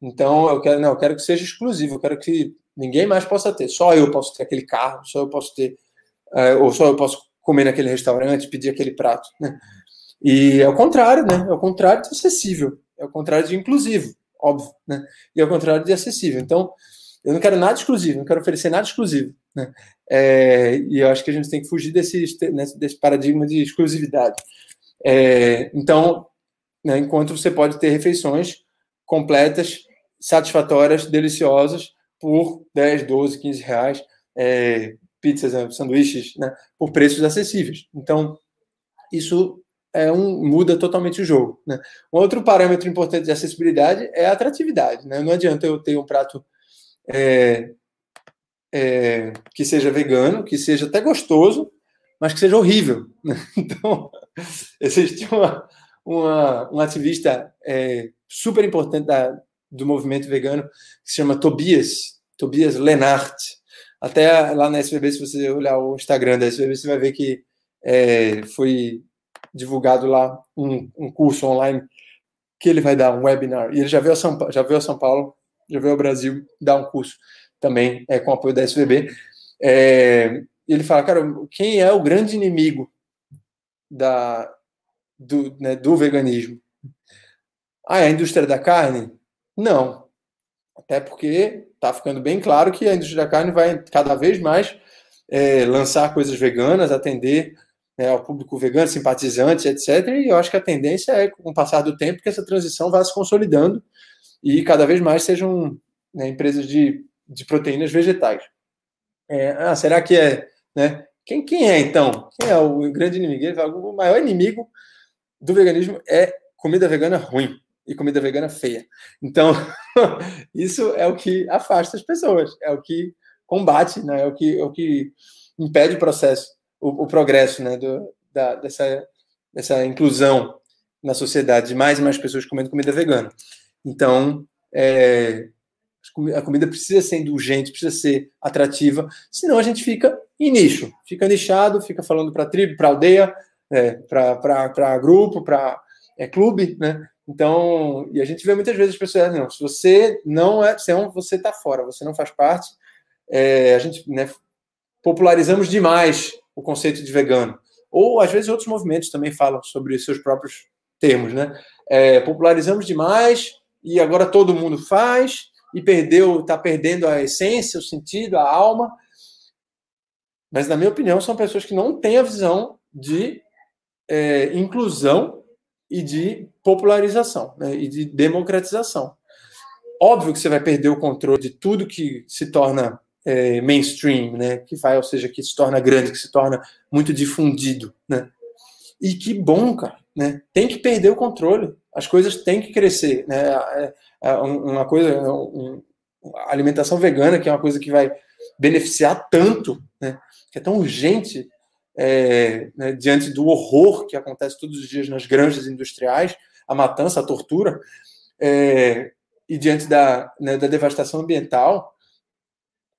Então, eu quero, não, eu quero que seja exclusivo, eu quero que ninguém mais possa ter. Só eu posso ter aquele carro, só eu posso ter, é, ou só eu posso comer naquele restaurante, pedir aquele prato, né? E é o contrário, né? É o contrário de acessível, é o contrário de inclusivo, óbvio, né? E é o contrário de acessível. Então, eu não quero nada exclusivo, não quero oferecer nada exclusivo, né? É, e eu acho que a gente tem que fugir desse, desse paradigma de exclusividade. É, então, né, enquanto você pode ter refeições completas, satisfatórias, deliciosas, por 10, 12, 15 reais, é, pizzas, né, sanduíches, né, por preços acessíveis. Então, isso é um, muda totalmente o jogo. Né? Um outro parâmetro importante de acessibilidade é a atratividade. Né? Não adianta eu ter um prato é, é, que seja vegano, que seja até gostoso, mas que seja horrível. Né? [laughs] Então, existe uma, uma, um ativista é, super importante da, do movimento vegano que se chama Tobias, Tobias Lenart. Até lá na SBB, se você olhar o Instagram da SBB, você vai ver que é, foi divulgado lá um, um, curso online que ele vai dar, um webinar. E ele já veio a São, já veio a São Paulo, já veio ao Brasil dar um curso também é, com apoio da SBB. É, ele fala, cara, quem é o grande inimigo da, do, né, do veganismo? Ah, é a indústria da carne? Não. Até porque está ficando bem claro que a indústria da carne vai cada vez mais é, lançar coisas veganas, atender né, ao público vegano, simpatizante, etc. E eu acho que a tendência é, com o passar do tempo, que essa transição vá se consolidando e cada vez mais sejam né, empresas de, de proteínas vegetais. É, ah, será que é né? Quem, quem é, então? Quem é o grande inimigo? O maior inimigo do veganismo é comida vegana ruim e comida vegana feia. Então, [laughs] isso é o que afasta as pessoas, é o que combate, né? é, o que, é o que impede o processo, o, o progresso né? Do, da, dessa, dessa inclusão na sociedade de mais e mais pessoas comendo comida vegana. Então, é, a comida precisa ser indulgente, precisa ser atrativa, senão a gente fica em nicho, fica nichado, fica falando para tribo, para aldeia, é, para grupo, para é, clube, né? Então, e a gente vê muitas vezes as pessoas, não, se você não é, se você está fora, você não faz parte, é, a gente né, popularizamos demais o conceito de vegano. Ou às vezes outros movimentos também falam sobre seus próprios termos, né? É, popularizamos demais e agora todo mundo faz e perdeu, está perdendo a essência, o sentido, a alma. Mas, na minha opinião, são pessoas que não têm a visão de é, inclusão e de popularização né, e de democratização. Óbvio que você vai perder o controle de tudo que se torna é, mainstream, né, que vai, ou seja, que se torna grande, que se torna muito difundido, né? E que bom, cara, né? Tem que perder o controle. As coisas têm que crescer, né? É, é uma coisa, um, alimentação vegana, que é uma coisa que vai beneficiar tanto, né? Que é tão urgente é, né, diante do horror que acontece todos os dias nas granjas industriais, a matança, a tortura, é, e diante da, né, da devastação ambiental,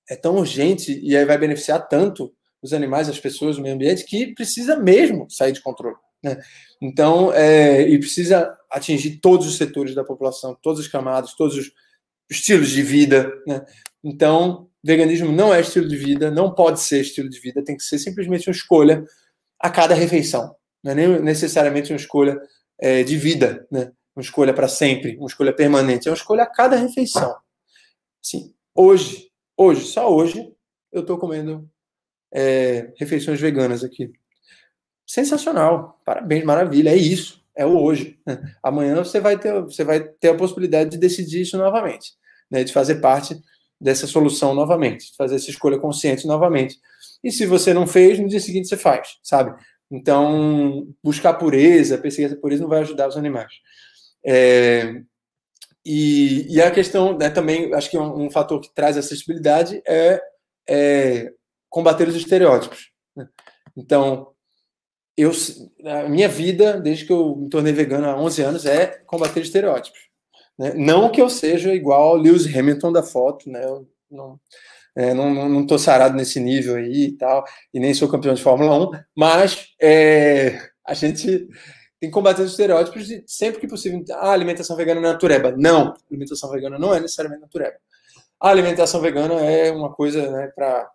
é tão urgente e aí vai beneficiar tanto os animais, as pessoas, o meio ambiente, que precisa mesmo sair de controle. Né? Então, é, e precisa atingir todos os setores da população, todas as camadas, todos os estilos de vida. Né? Então, veganismo não é estilo de vida, não pode ser estilo de vida, tem que ser simplesmente uma escolha a cada refeição. Não é nem necessariamente uma escolha é, de vida, né? uma escolha para sempre, uma escolha permanente, é uma escolha a cada refeição. Assim, hoje, hoje, só hoje, eu estou comendo é, refeições veganas aqui. Sensacional, parabéns, maravilha, é isso, é o hoje. [laughs] Amanhã você vai ter, você vai ter a possibilidade de decidir isso novamente, né, de fazer parte dessa solução novamente, de fazer essa escolha consciente novamente. E se você não fez, no dia seguinte você faz, sabe? Então, buscar pureza, perseguir essa pureza não vai ajudar os animais. É, e, e, a questão né, também, acho que um, um, fator que traz acessibilidade é, é combater os estereótipos. Né? Então, eu, a minha vida, desde que eu me tornei vegano há 11 anos, é combater estereótipos. Né? Não que eu seja igual ao Lewis Hamilton da foto, né? Eu não, é, não, não tô sarado nesse nível aí e tal, e nem sou campeão de Fórmula 1, mas é, a gente tem que combater os estereótipos de sempre que possível. A ah, alimentação vegana é natureba. Não, alimentação vegana não é necessariamente natureba. A alimentação vegana é uma coisa né, para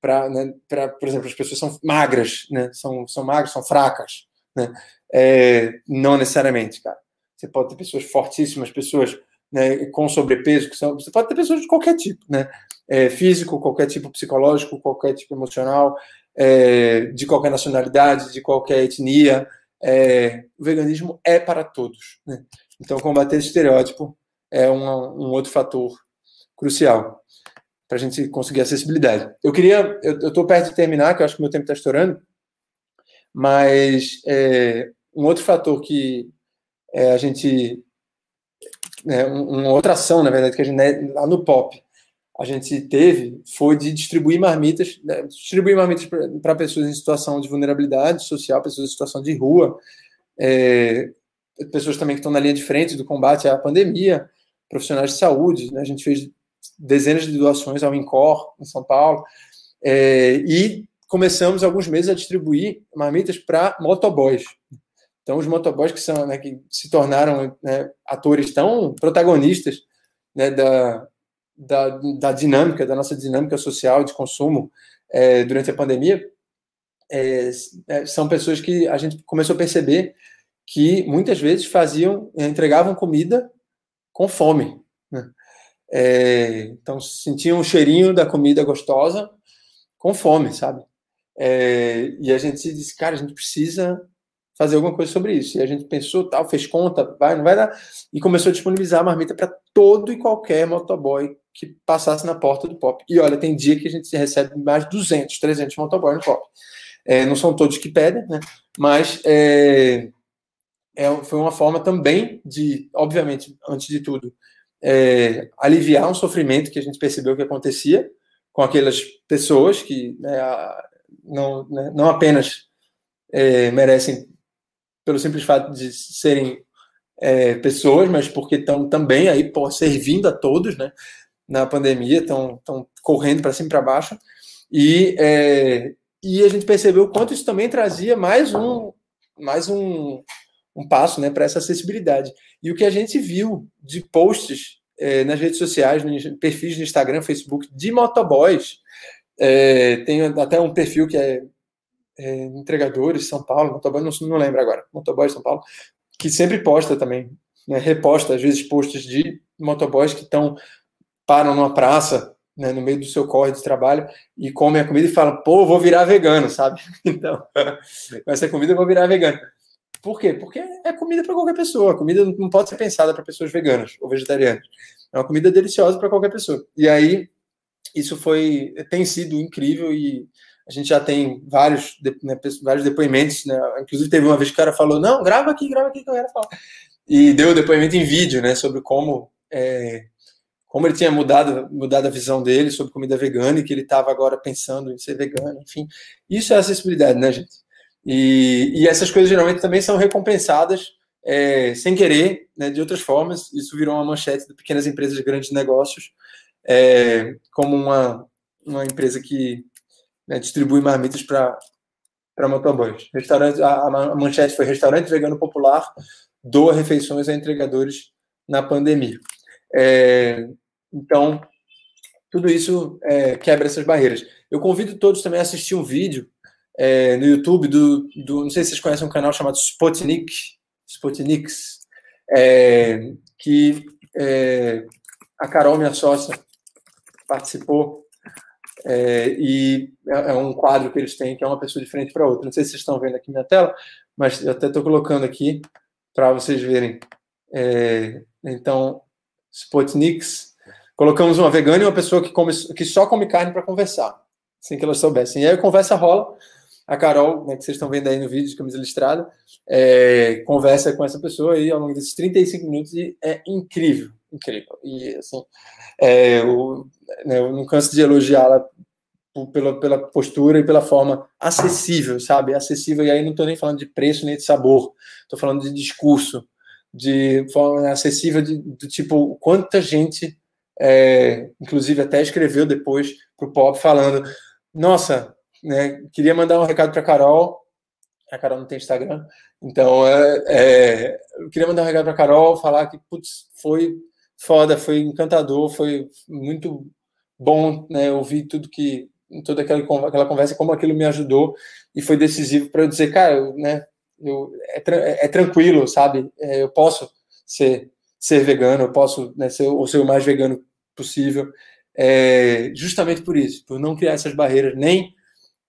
para, né, por exemplo, as pessoas são magras, né, são, são magras, são fracas, né, é, não necessariamente, cara. Você pode ter pessoas fortíssimas, pessoas né, com sobrepeso, que são, você pode ter pessoas de qualquer tipo, né, é, físico, qualquer tipo psicológico, qualquer tipo emocional, é, de qualquer nacionalidade, de qualquer etnia. É, o veganismo é para todos. Né? Então, combater esse estereótipo é uma, um outro fator crucial para a gente conseguir acessibilidade. Eu queria, eu estou perto de terminar, que eu acho que meu tempo está estourando, mas é, um outro fator que é, a gente, é, uma outra ação, na verdade, que a gente né, lá no Pop a gente teve foi de distribuir marmitas, né, distribuir marmitas para pessoas em situação de vulnerabilidade social, pessoas em situação de rua, é, pessoas também que estão na linha de frente do combate à pandemia, profissionais de saúde. Né, a gente fez dezenas de doações ao INCOR, em São Paulo, é, e começamos alguns meses a distribuir marmitas para motoboys. Então, os motoboys que, são, né, que se tornaram né, atores tão protagonistas né, da, da, da, dinâmica, da nossa dinâmica social de consumo é, durante a pandemia, é, é são pessoas que a gente começou a perceber que muitas vezes faziam, entregavam comida com fome. Né? É, então, sentiam um cheirinho da comida gostosa com fome, sabe? É, e a gente disse, cara, a gente precisa fazer alguma coisa sobre isso. E a gente pensou, tal, fez conta, vai, não vai dar. E começou a disponibilizar a marmita para todo e qualquer motoboy que passasse na porta do Pop. E olha, tem dia que a gente recebe mais de 200, 300 motoboys no Pop. É, não são todos que pedem, né? Mas é, é, foi uma forma também de, obviamente, antes de tudo, é, aliviar um sofrimento que a gente percebeu que acontecia com aquelas pessoas que né, não, né, não apenas é, merecem pelo simples fato de serem é, pessoas, mas porque estão também aí por servindo a todos, né? Na pandemia, estão correndo para cima e para baixo. E, é, e a gente percebeu o quanto isso também trazia mais um, mais um, um passo né, para essa acessibilidade. E o que a gente viu de posts é, nas redes sociais, nos perfis no Instagram, Facebook, de motoboys, é, tem até um perfil que é, é Entregadores São Paulo, motoboy, não, não lembro agora, Motoboys São Paulo, que sempre posta também, né, reposta às vezes posts de motoboys que estão param numa praça né, no meio do seu corre de trabalho e comem a comida e falam, pô, vou virar vegano, sabe? [laughs] Então, com essa comida eu vou virar vegano. Por quê? Porque é comida para qualquer pessoa. A comida não pode ser pensada para pessoas veganas ou vegetarianas. É uma comida deliciosa para qualquer pessoa. E aí, isso foi tem sido incrível e a gente já tem vários, né, vários depoimentos. Né? Inclusive, teve uma vez que o cara falou: Não, grava aqui, grava aqui que eu quero falar. E deu depoimento em vídeo né, sobre como. É, como ele tinha mudado, mudado a visão dele sobre comida vegana e que ele estava agora pensando em ser vegano, enfim. Isso é acessibilidade, né, gente? E, e essas coisas geralmente também são recompensadas é, sem querer, né, de outras formas. Isso virou uma manchete de pequenas empresas, grandes negócios, é, como uma, uma empresa que né, distribui marmitas para para motoboys. Restaurante, a, a, manchete foi restaurante vegano popular doa refeições a entregadores na pandemia. É, então, tudo isso é, quebra essas barreiras. Eu convido todos também a assistir um vídeo é, no YouTube do, do, não sei se vocês conhecem um canal chamado Spotnik, Spotniks, é, que é, a Carol, minha sócia, participou é, e é, é um quadro que eles têm que é uma pessoa de frente para outra. Não sei se vocês estão vendo aqui na tela, mas eu até estou colocando aqui para vocês verem. Então, Spotniks, colocamos uma vegana e uma pessoa que, come, que só come carne para conversar, sem que elas soubessem. E aí a conversa rola a Carol, né, que vocês estão vendo aí no vídeo de camisa listrada, é, conversa com essa pessoa aí ao longo desses 35 minutos e é incrível, incrível. E assim, é, eu, né, eu não canso de elogiá-la pela, pela postura e pela forma acessível, sabe? Acessível, e aí não estou nem falando de preço nem de sabor, estou falando de discurso, de forma acessível, de, do tipo, quanta gente, é, inclusive até escreveu depois para o Pop falando: Nossa, né, queria mandar um recado para Carol. A Carol não tem Instagram, então é, é, eu queria mandar um recado para Carol, falar que putz, foi foda, foi encantador, foi muito bom né, ouvir tudo que toda aquela, aquela conversa, como aquilo me ajudou e foi decisivo para eu dizer, cara, eu, né, eu, é, é tranquilo, sabe? É, eu posso ser, ser vegano, eu posso né, ser, ou ser o mais vegano possível, é, justamente por isso, por não criar essas barreiras nem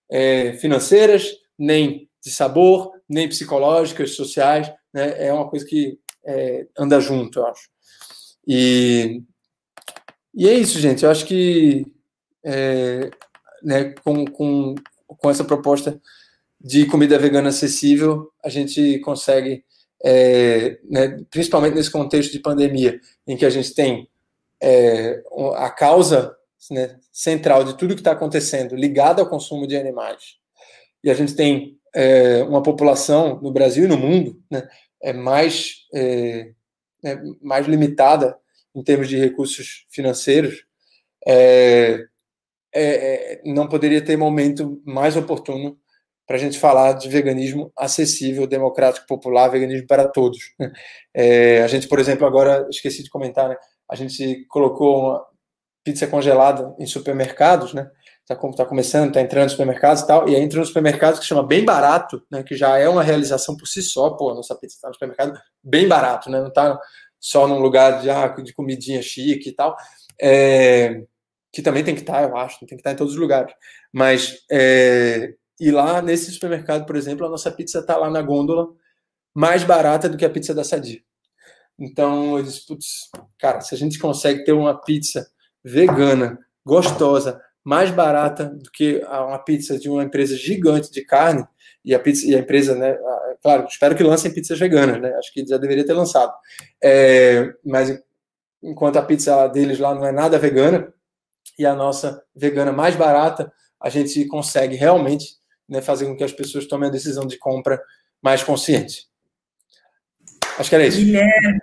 é, financeiras, nem de sabor, nem psicológicas, sociais, né? É uma coisa que é, anda junto, eu acho. E, e é isso, gente. Eu acho que é, né, com, com, com essa proposta de comida vegana acessível, a gente consegue, é, né, principalmente nesse contexto de pandemia, em que a gente tem é, a causa né, central de tudo que está acontecendo ligada ao consumo de animais, e a gente tem é, uma população no Brasil e no mundo né, é mais, é, né, mais limitada em termos de recursos financeiros, é, é, não poderia ter momento mais oportuno para a gente falar de veganismo acessível, democrático, popular, veganismo para todos. [laughs] É, a gente, por exemplo, agora, esqueci de comentar, né? a gente colocou uma pizza congelada em supermercados, né? Está tá começando, está entrando nos supermercados e tal, e aí entra no supermercado que chama Bem Barato, né? Que já é uma realização por si só, pô, a nossa pizza está no supermercado bem barato, né? Não está só num lugar de, ah, de comidinha chique e tal. É, que também tem que estar, eu acho, tem que estar em todos os lugares. Mas, é, e lá nesse supermercado, por exemplo, a nossa pizza está lá na gôndola mais barata do que a pizza da Sadia. Então, eu disse, putz, cara, se a gente consegue ter uma pizza vegana, gostosa, mais barata do que uma pizza de uma empresa gigante de carne, e a, pizza, e a empresa, né, claro, espero que lancem pizzas veganas, né, acho que já deveria ter lançado, é, mas enquanto a pizza deles lá não é nada vegana, e a nossa vegana mais barata, a gente consegue realmente né, fazer com que as pessoas tomem a decisão de compra mais consciente. Acho que era isso. Guilherme,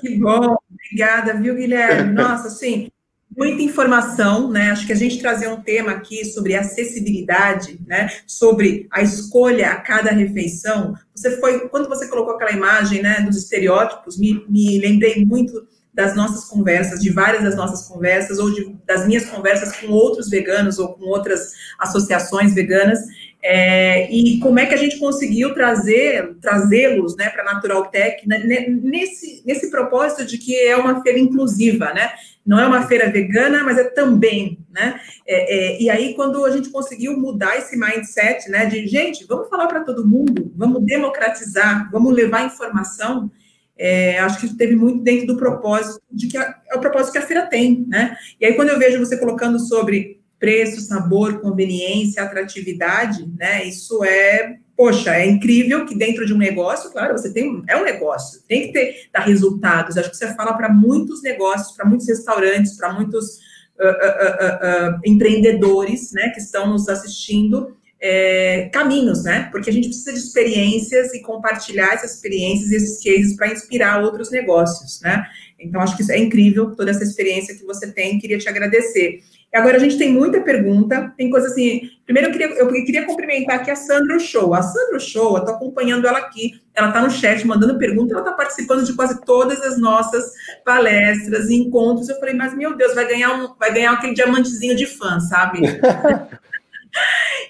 que bom. Obrigada, viu, Guilherme? Nossa, assim, muita informação, né? Acho que a gente trazer um tema aqui sobre acessibilidade, né? Sobre a escolha a cada refeição. Você foi, quando você colocou aquela imagem, né, dos estereótipos, me, me lembrei muito das nossas conversas, de várias das nossas conversas, ou de, das minhas conversas com outros veganos ou com outras associações veganas, é, e como é que a gente conseguiu trazer, trazê-los né, para a Natural Tech né, nesse, nesse propósito de que é uma feira inclusiva, né? Não é uma feira vegana, mas é também, né? É, é, e aí, quando a gente conseguiu mudar esse mindset, né, de gente, vamos falar para todo mundo, vamos democratizar, vamos levar informação, é, acho que teve muito dentro do propósito de que a, é o propósito que a feira tem, né? E aí, quando eu vejo você colocando sobre preço, sabor, conveniência, atratividade, né? Isso é, poxa, é incrível que dentro de um negócio, claro, você tem, é um negócio, tem que ter dar resultados. Acho que você fala para muitos negócios, para muitos restaurantes, para muitos uh, uh, uh, empreendedores, né, que estão nos assistindo, é, caminhos, né? Porque a gente precisa de experiências e compartilhar essas experiências e esses cases para inspirar outros negócios, né? Então, acho que isso é incrível, toda essa experiência que você tem, queria te agradecer. E agora a gente tem muita pergunta, tem coisa assim. Primeiro, eu queria, eu queria cumprimentar aqui a Sandra Show. A Sandra Show, eu estou acompanhando ela aqui, ela está no chat mandando pergunta, ela está participando de quase todas as nossas palestras e encontros. Eu falei, mas meu Deus, vai ganhar, um, vai ganhar aquele diamantezinho de fã, sabe? [laughs]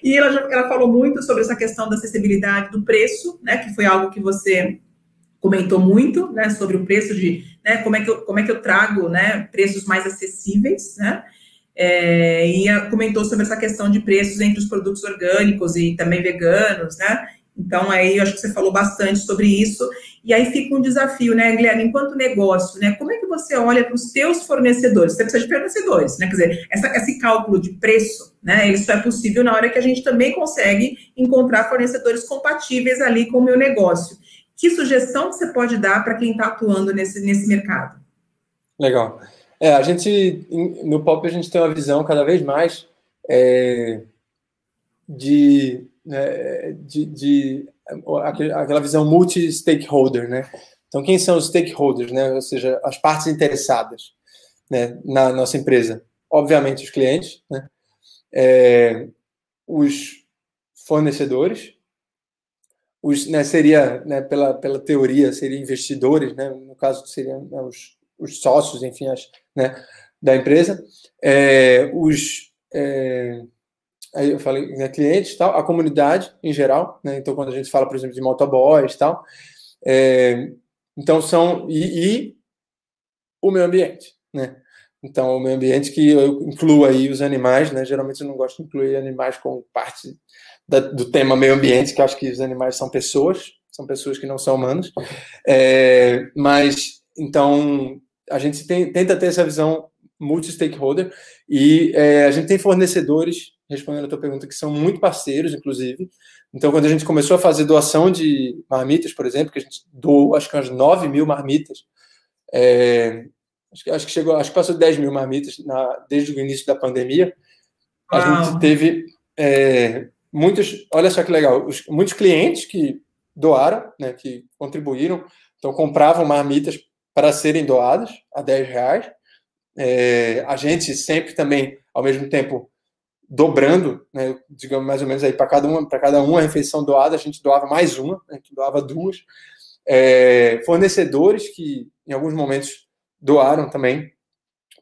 E ela, já, ela falou muito sobre essa questão da acessibilidade do preço, né, que foi algo que você comentou muito, né, sobre o preço de, né, como é que eu, como é que eu trago, né, preços mais acessíveis, né, é, e comentou sobre essa questão de preços entre os produtos orgânicos e também veganos, né, então, aí, eu acho que você falou bastante sobre isso. E aí fica um desafio, né, Guilherme? Enquanto negócio, né? Como é que você olha para os teus fornecedores? Você precisa de fornecedores, né? Quer dizer, essa, esse cálculo de preço, né? Isso é possível na hora que a gente também consegue encontrar fornecedores compatíveis ali com o meu negócio. Que sugestão você pode dar para quem está atuando nesse, nesse mercado? Legal. É, a gente, no POP, a gente tem uma visão cada vez mais é, de, né, de, de, aquela visão multi-stakeholder, né? Então, quem são os stakeholders, né? Ou seja, as partes interessadas né, na nossa empresa? Obviamente, os clientes, né? É, os fornecedores, os, né, seria, né, pela, pela teoria, seria investidores, né, no caso seriam né, os, os sócios, enfim, as, né, da empresa, é, os, é, aí eu falei, né, clientes, tal, a comunidade em geral, né, então quando a gente fala, por exemplo, de motoboys, tal, é, então são, e, e, o meio ambiente, né, então o meio ambiente que eu incluo aí os animais, né, geralmente eu não gosto de incluir animais como parte da, do tema meio ambiente, que acho que os animais são pessoas, são pessoas que não são humanos. É, mas, então, a gente tem, tenta ter essa visão multi-stakeholder e é, a gente tem fornecedores, respondendo a tua pergunta, que são muito parceiros, inclusive. Então, quando a gente começou a fazer doação de marmitas, por exemplo, que a gente doou, acho que umas 9 mil marmitas, é, acho, que, acho que chegou, acho que passou 10 mil marmitas na, desde o início da pandemia, a gente teve é, muitos, olha só que legal, os, muitos clientes que doaram, né, que contribuíram, então compravam marmitas para serem doadas a 10 reais. É, a gente sempre também, ao mesmo tempo, dobrando, né, digamos mais ou menos aí para cada uma, para cada uma refeição doada, a gente doava mais uma, a gente doava duas. É, fornecedores que em alguns momentos doaram também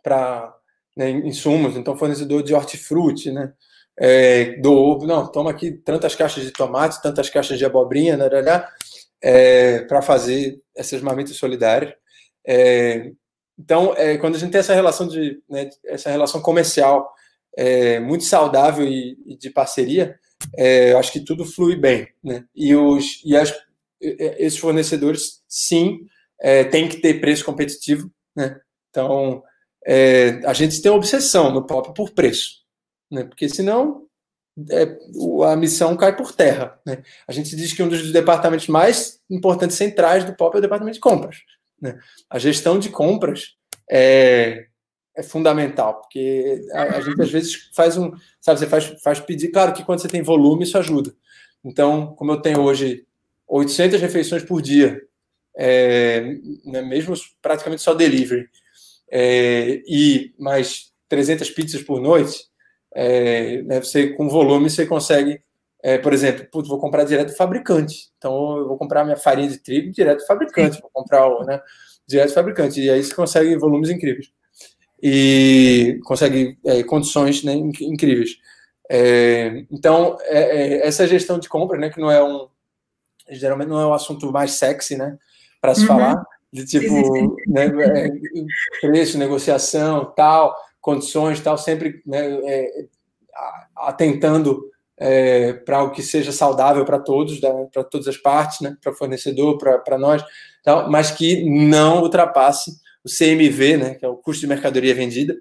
para né, insumos, então fornecedor de hortifruti, né, é, do não, toma aqui tantas caixas de tomate, tantas caixas de abobrinha, né, né, né é, para fazer essas marmitas solidárias. É, então, é, quando a gente tem essa relação de né, essa relação comercial é, muito saudável e, e de parceria, é, acho que tudo flui bem, né? E os e as, esses fornecedores, sim, é, tem que ter preço competitivo, né? Então, a gente tem obsessão no pop por preço né? porque senão é, a missão cai por terra. Né? A gente diz que um dos departamentos mais importantes centrais do POP é o departamento de compras. Né? A gestão de compras é, é fundamental, porque a, a, gente às vezes faz um, sabe, você faz, faz pedir, claro que quando você tem volume isso ajuda. Então, como eu tenho hoje 800 refeições por dia, é, né, mesmo praticamente só delivery, é, e mais 300 pizzas por noite, é, né, você com volume você consegue, é, por exemplo, putz, vou comprar direto do fabricante. Então eu vou comprar minha farinha de trigo direto do fabricante, vou comprar né, direto do fabricante. E aí você consegue volumes incríveis. E consegue é, condições né, incríveis. É, então, essa gestão de compra, né, que não é um. Geralmente não é um assunto mais sexy, né, para se uhum. falar, de tipo, né, preço, negociação, tal condições, tal, sempre né, é, atentando é, para o que seja saudável para todos, para todas as partes, né, para fornecedor, para nós, tal, mas que não ultrapasse o CMV, né, que é o custo de mercadoria vendida,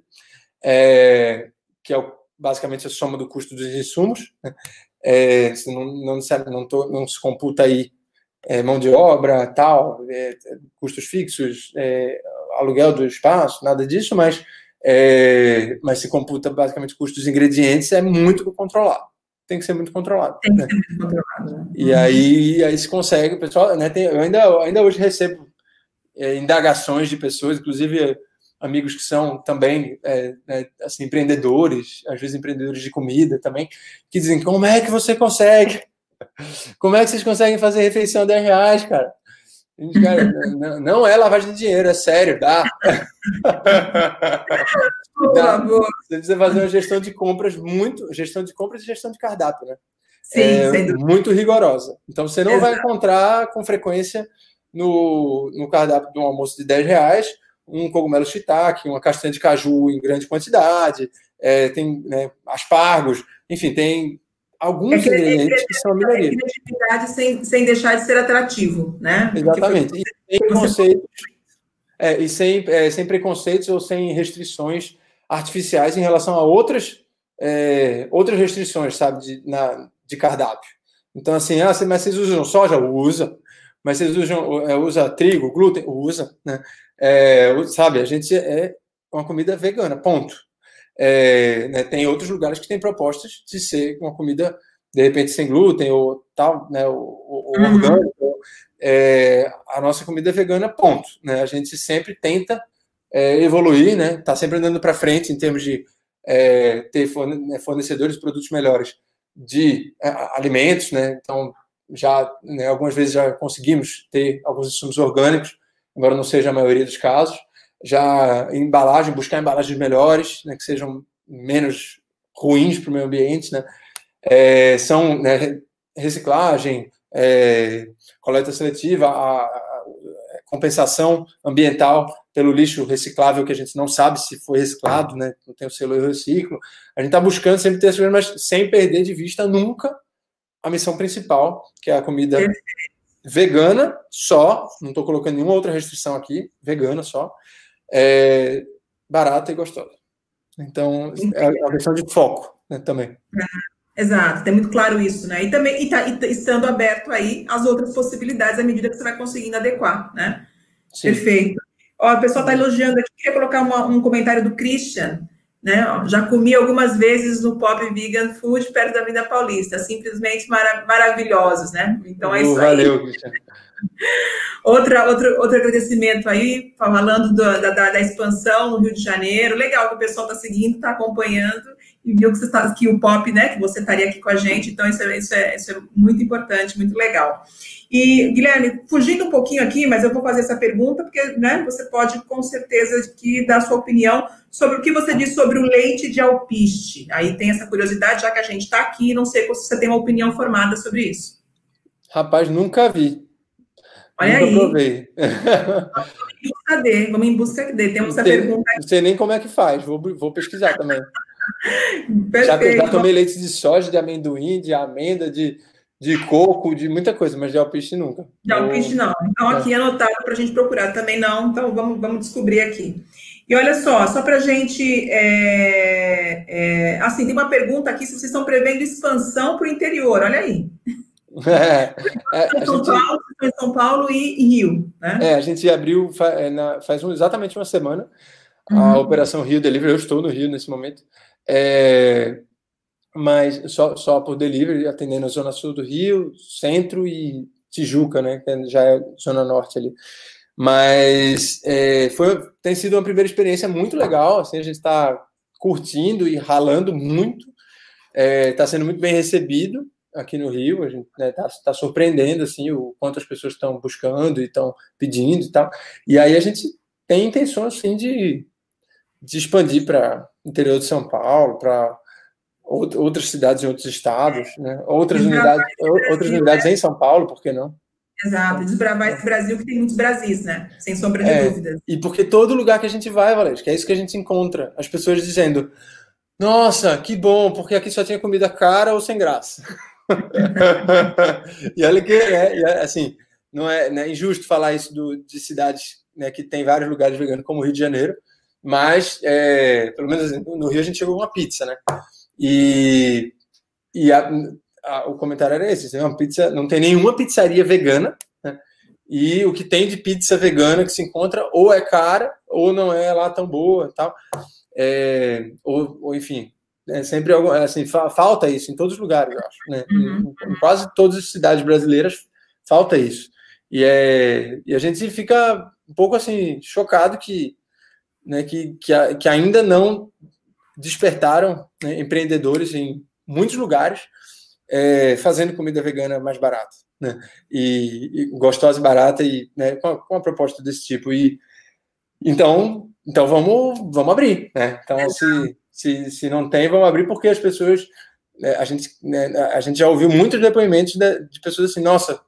é, que é o, basicamente a soma do custo dos insumos. Né, é, não, não, não, tô, não se computa aí é, mão de obra, tal, é, custos fixos, é, aluguel do espaço, nada disso, mas é, mas se computa basicamente o custo dos ingredientes, é muito controlado. Tem que ser muito controlado. Tem que né? ser muito controlado. Né? E aí, aí se consegue, pessoal, né, tem, eu ainda, ainda hoje recebo é, indagações de pessoas, inclusive amigos que são também é, né, assim, empreendedores, às vezes empreendedores de comida também, que dizem, como é que você consegue? Como é que vocês conseguem fazer refeição 10 reais, cara? Cara, [laughs] não, não é lavagem de dinheiro, é sério, dá. dá. Você precisa fazer uma gestão de compras muito, gestão de compras e gestão de cardápio, né? Sim, é, muito rigorosa. Então você não Exato. vai encontrar com frequência no, no cardápio de um almoço de 10 reais um cogumelo shiitake, uma castanha de caju em grande quantidade, é, tem né, aspargos, enfim, tem alguns é ingredientes que são minoria. Criatividade sem, sem deixar de ser atrativo, né? Exatamente. E sem preconceitos, é, e sem, é, sem preconceitos ou sem restrições artificiais em relação a outras, é, outras restrições, sabe, de, na, de cardápio. Então, assim, ah, mas vocês usam soja? Usa. Mas vocês usam, é, usa trigo, glúten? Usa. Né? É, sabe, a gente é uma comida vegana, ponto. É, né, tem outros lugares que têm propostas de ser uma comida, de repente, sem glúten ou tal, né, ou, ou uhum. É, a nossa comida é vegana, ponto. Né? A gente sempre tenta é, evoluir, né? Tá sempre andando para frente em termos de é, ter né, fornecedores de produtos melhores de é, alimentos, né? Então, já né, algumas vezes já conseguimos ter alguns insumos orgânicos, embora não seja a maioria dos casos. Já embalagem, buscar embalagens melhores, né, que sejam menos ruins para o meio ambiente, né? É, são né, reciclagem, é, coleta seletiva, a, a, compensação ambiental pelo lixo reciclável que a gente não sabe se foi reciclado, né? Não tem o selo reciclo. A gente está buscando sempre ter essas mas sem perder de vista nunca a missão principal, que é a comida vegana só, não estou colocando nenhuma outra restrição aqui, vegana só, é, barata e gostosa. Então, é a questão de foco né, também. Exato, tem muito claro isso, né? E também e tá, e tá estando aberto aí as outras possibilidades à medida que você vai conseguindo adequar, né? Sim. Perfeito. Ó, o pessoal está elogiando aqui, queria colocar uma, um comentário do Christian, né? Já comi algumas vezes no Pop Vegan Food perto da Vida Paulista, simplesmente mara maravilhosos, né? Então é isso uh, aí. Valeu, Christian. [laughs] Outra, outro, outro agradecimento aí, falando do, da, da, expansão no Rio de Janeiro. Legal que o pessoal está seguindo, está acompanhando e viu que, você tá, que o Pop, né, que você estaria aqui com a gente. Então, isso é, isso é, isso é muito importante, muito legal. E, Guilherme, fugindo um pouquinho aqui, mas eu vou fazer essa pergunta, porque né, você pode, com certeza, que dar sua opinião sobre o que você diz sobre o leite de alpiste. Aí tem essa curiosidade, já que a gente está aqui, não sei se você tem uma opinião formada sobre isso. Rapaz, nunca vi. Olha aí. Provei. Vamos em busca dele, vamos em busca dele. Temos essa pergunta aqui. Não sei nem como é que faz, vou, vou pesquisar também. Já, já tomei leite de soja, de amendoim, de amenda, de, de coco, de muita coisa, mas de alpiste nunca. De alpiste não. Então, aqui é anotado para a gente procurar. Também não, então vamos, vamos descobrir aqui. E olha só, só para a gente. É, é, assim, tem uma pergunta aqui se vocês estão prevendo expansão para o interior. Olha aí. [laughs] É, é, São, gente, Paulo, São Paulo e, e, Rio. Né? É, a gente abriu é, na, faz um, exatamente uma semana uhum. a Operação Rio Delivery. Eu estou no Rio nesse momento. É, mas só, só por delivery, atendendo a Zona Sul do Rio, Centro e Tijuca, né? Que já é Zona Norte ali. Mas é, foi, tem sido uma primeira experiência muito legal. Assim, a gente está curtindo e ralando muito. Está é, sendo muito bem recebido aqui no Rio, a gente está né, tá, tá surpreendendo assim o quanto as pessoas estão buscando e estão pedindo e tal. E aí a gente tem intenção assim de, de expandir para interior de São Paulo, para outras cidades em outros estados, né? outras unidades, outras unidades né? em São Paulo, por que não? Exato, desbravar esse Brasil que tem muitos Brasis, né? Sem sombra de é, dúvidas. E porque todo lugar que a gente vai, Valério, que é isso que a gente encontra, as pessoas dizendo: Nossa, que bom, porque aqui só tinha comida cara ou sem graça. [laughs] e olha que é, é, assim, não é, não é injusto falar isso do, de cidades né, que tem vários lugares veganos, como o Rio de Janeiro, mas é, pelo menos assim, no Rio a gente chegou uma pizza, né? E, e a, a, o comentário era esse: uma pizza, não tem nenhuma pizzaria vegana, né? e o que tem de pizza vegana que se encontra ou é cara ou não é lá tão boa, tal, é, ou, ou enfim, é sempre assim, falta isso em todos os lugares, eu acho. Né? Uhum. Em, em, quase todas as cidades brasileiras falta isso. E, é, e a gente fica um pouco assim chocado que, né, que, que, que ainda não despertaram né, empreendedores em muitos lugares é, fazendo comida vegana mais barata, né? E, e gostosa e barata e né, com, com uma proposta desse tipo. E então, então vamos, vamos abrir, né? Então se se, se não tem, vamos abrir porque as pessoas. Né, a, gente, né, a gente já ouviu muitos depoimentos de, de pessoas assim, nossa,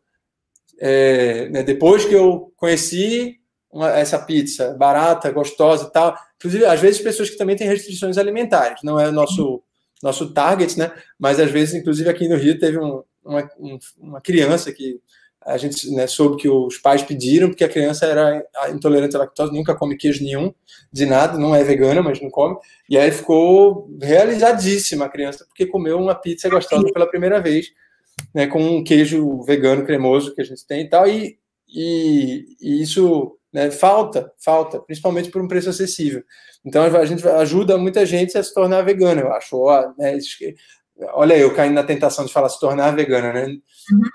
é, né, depois que eu conheci uma, essa pizza barata, gostosa e tal, inclusive, às vezes, pessoas que também têm restrições alimentares, não é o nosso, nosso target, né? Mas às vezes, inclusive, aqui no Rio teve um, uma, um, uma criança que a gente né, soube que os pais pediram, porque a criança era intolerante à lactose, nunca come queijo nenhum, de nada, não é vegana, mas não come. E aí ficou realizadíssima a criança, porque comeu uma pizza gostosa pela primeira vez, né, com um queijo vegano cremoso que a gente tem e tal. E, e, e isso Né? Falta, falta, principalmente por um preço acessível. Então a gente ajuda muita gente a se tornar vegana, eu acho. Ó, né? Olha eu caindo na tentação de falar se tornar vegana, né?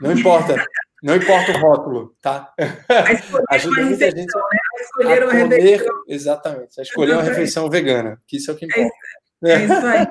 Não importa, não importa o rótulo, tá? [laughs] Ajuda muita gente né? a escolher a uma comer, refeição. Exatamente, a escolher uma refeição vegana, que isso é o que importa. É isso aí.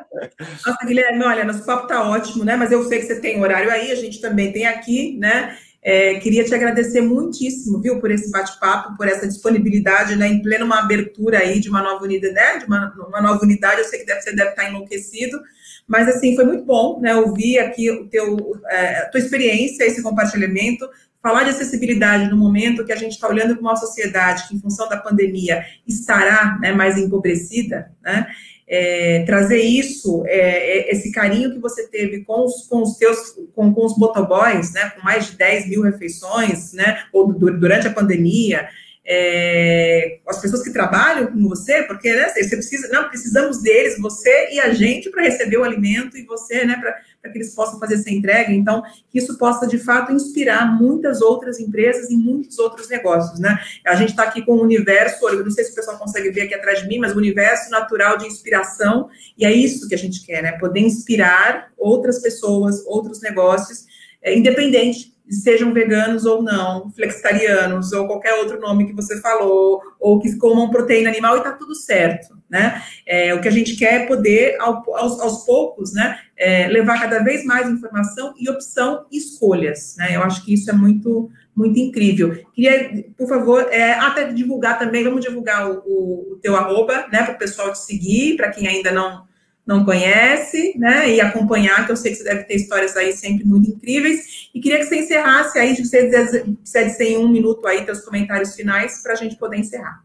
Nossa, Guilherme, olha, nosso papo tá ótimo, né? Mas eu sei que você tem horário aí, a gente também tem aqui, né? É, queria te agradecer muitíssimo, viu, por esse bate-papo, por essa disponibilidade, né, em plena uma abertura aí de uma nova unidade, né, de uma, uma nova unidade, eu sei que deve, você deve estar enlouquecido, mas, assim, foi muito bom, né, ouvir aqui o teu, é, a tua experiência, esse compartilhamento, falar de acessibilidade no momento que a gente está olhando para uma sociedade que, em função da pandemia, estará né, mais empobrecida, né, é, trazer isso, é, é, esse carinho que você teve com os, com os seus, com, com os motoboys, né, com mais de 10 mil refeições, né, ou durante a pandemia, é, as pessoas que trabalham com você, porque né, você precisa, não, precisamos deles, você e a gente, para receber o alimento e você, né, para que eles possam fazer essa entrega. Então, que isso possa de fato inspirar muitas outras empresas e muitos outros negócios, né? A gente está aqui com o universo, eu não sei se o pessoal consegue ver aqui atrás de mim, mas o universo natural de inspiração, e é isso que a gente quer, né? Poder inspirar outras pessoas, outros negócios, é, independente sejam veganos ou não, flexitarianos, ou qualquer outro nome que você falou, ou que comam proteína animal, e está tudo certo, né? É, o que a gente quer é poder, ao, aos, aos, poucos, né, é, levar cada vez mais informação e opção e escolhas, né? Eu acho que isso é muito, muito incrível. Queria, por favor, é, até divulgar também, vamos divulgar o, o, o teu arroba, né, para o pessoal te seguir, para quem ainda não não conhece, né, e acompanhar, que eu sei que você deve ter histórias aí sempre muito incríveis, e queria que você encerrasse aí, de você dizer em um minuto aí, teus comentários finais, para a gente poder encerrar.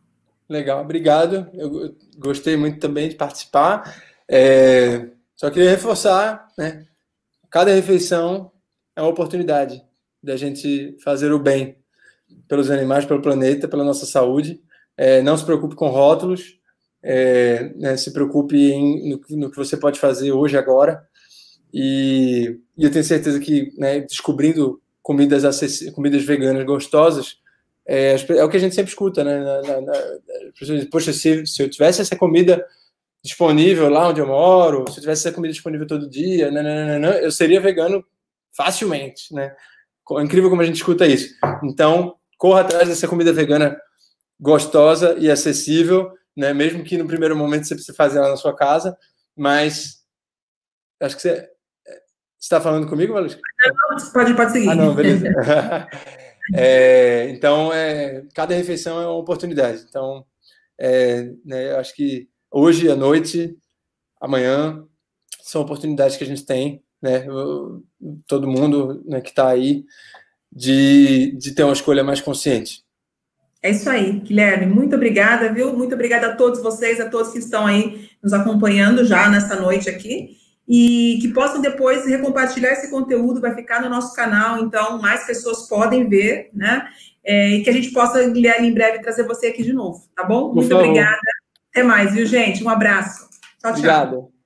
Legal, obrigado, eu gostei muito também de participar, é, só queria reforçar, né, cada refeição é uma oportunidade da gente fazer o bem pelos animais, pelo planeta, pela nossa saúde, é, não se preocupe com rótulos, é, né, se preocupe em, no, no, que você pode fazer hoje, agora. E, e eu tenho certeza que né, descobrindo comidas, comidas veganas gostosas é, é, o que a gente sempre escuta, né? Na, na, na, Poxa, se, se eu tivesse essa comida disponível lá onde eu moro, se eu tivesse essa comida disponível todo dia, nananana, eu seria vegano facilmente, né? É incrível como a gente escuta isso. Então, corra atrás dessa comida vegana gostosa e acessível né? Mesmo que no primeiro momento você precise fazer ela na sua casa, mas acho que você está falando comigo, Valesca? Pode, pode seguir. Ah, não, beleza. [laughs] [laughs] é, então, é, cada refeição é uma oportunidade. Então, é, né, acho que hoje à noite, amanhã, são oportunidades que a gente tem, né? Todo mundo né, que está aí, de, de ter uma escolha mais consciente. É isso aí, Guilherme. Muito obrigada, viu? Muito obrigada a todos vocês, a todos que estão aí nos acompanhando já nessa noite aqui. E que possam depois recompartilhar esse conteúdo, vai ficar no nosso canal, então mais pessoas podem ver, né? É, e que a gente possa, Guilherme, em breve trazer você aqui de novo, tá bom? Muito obrigada. Até mais, viu, gente? Um abraço. Tchau, tchau. Obrigado.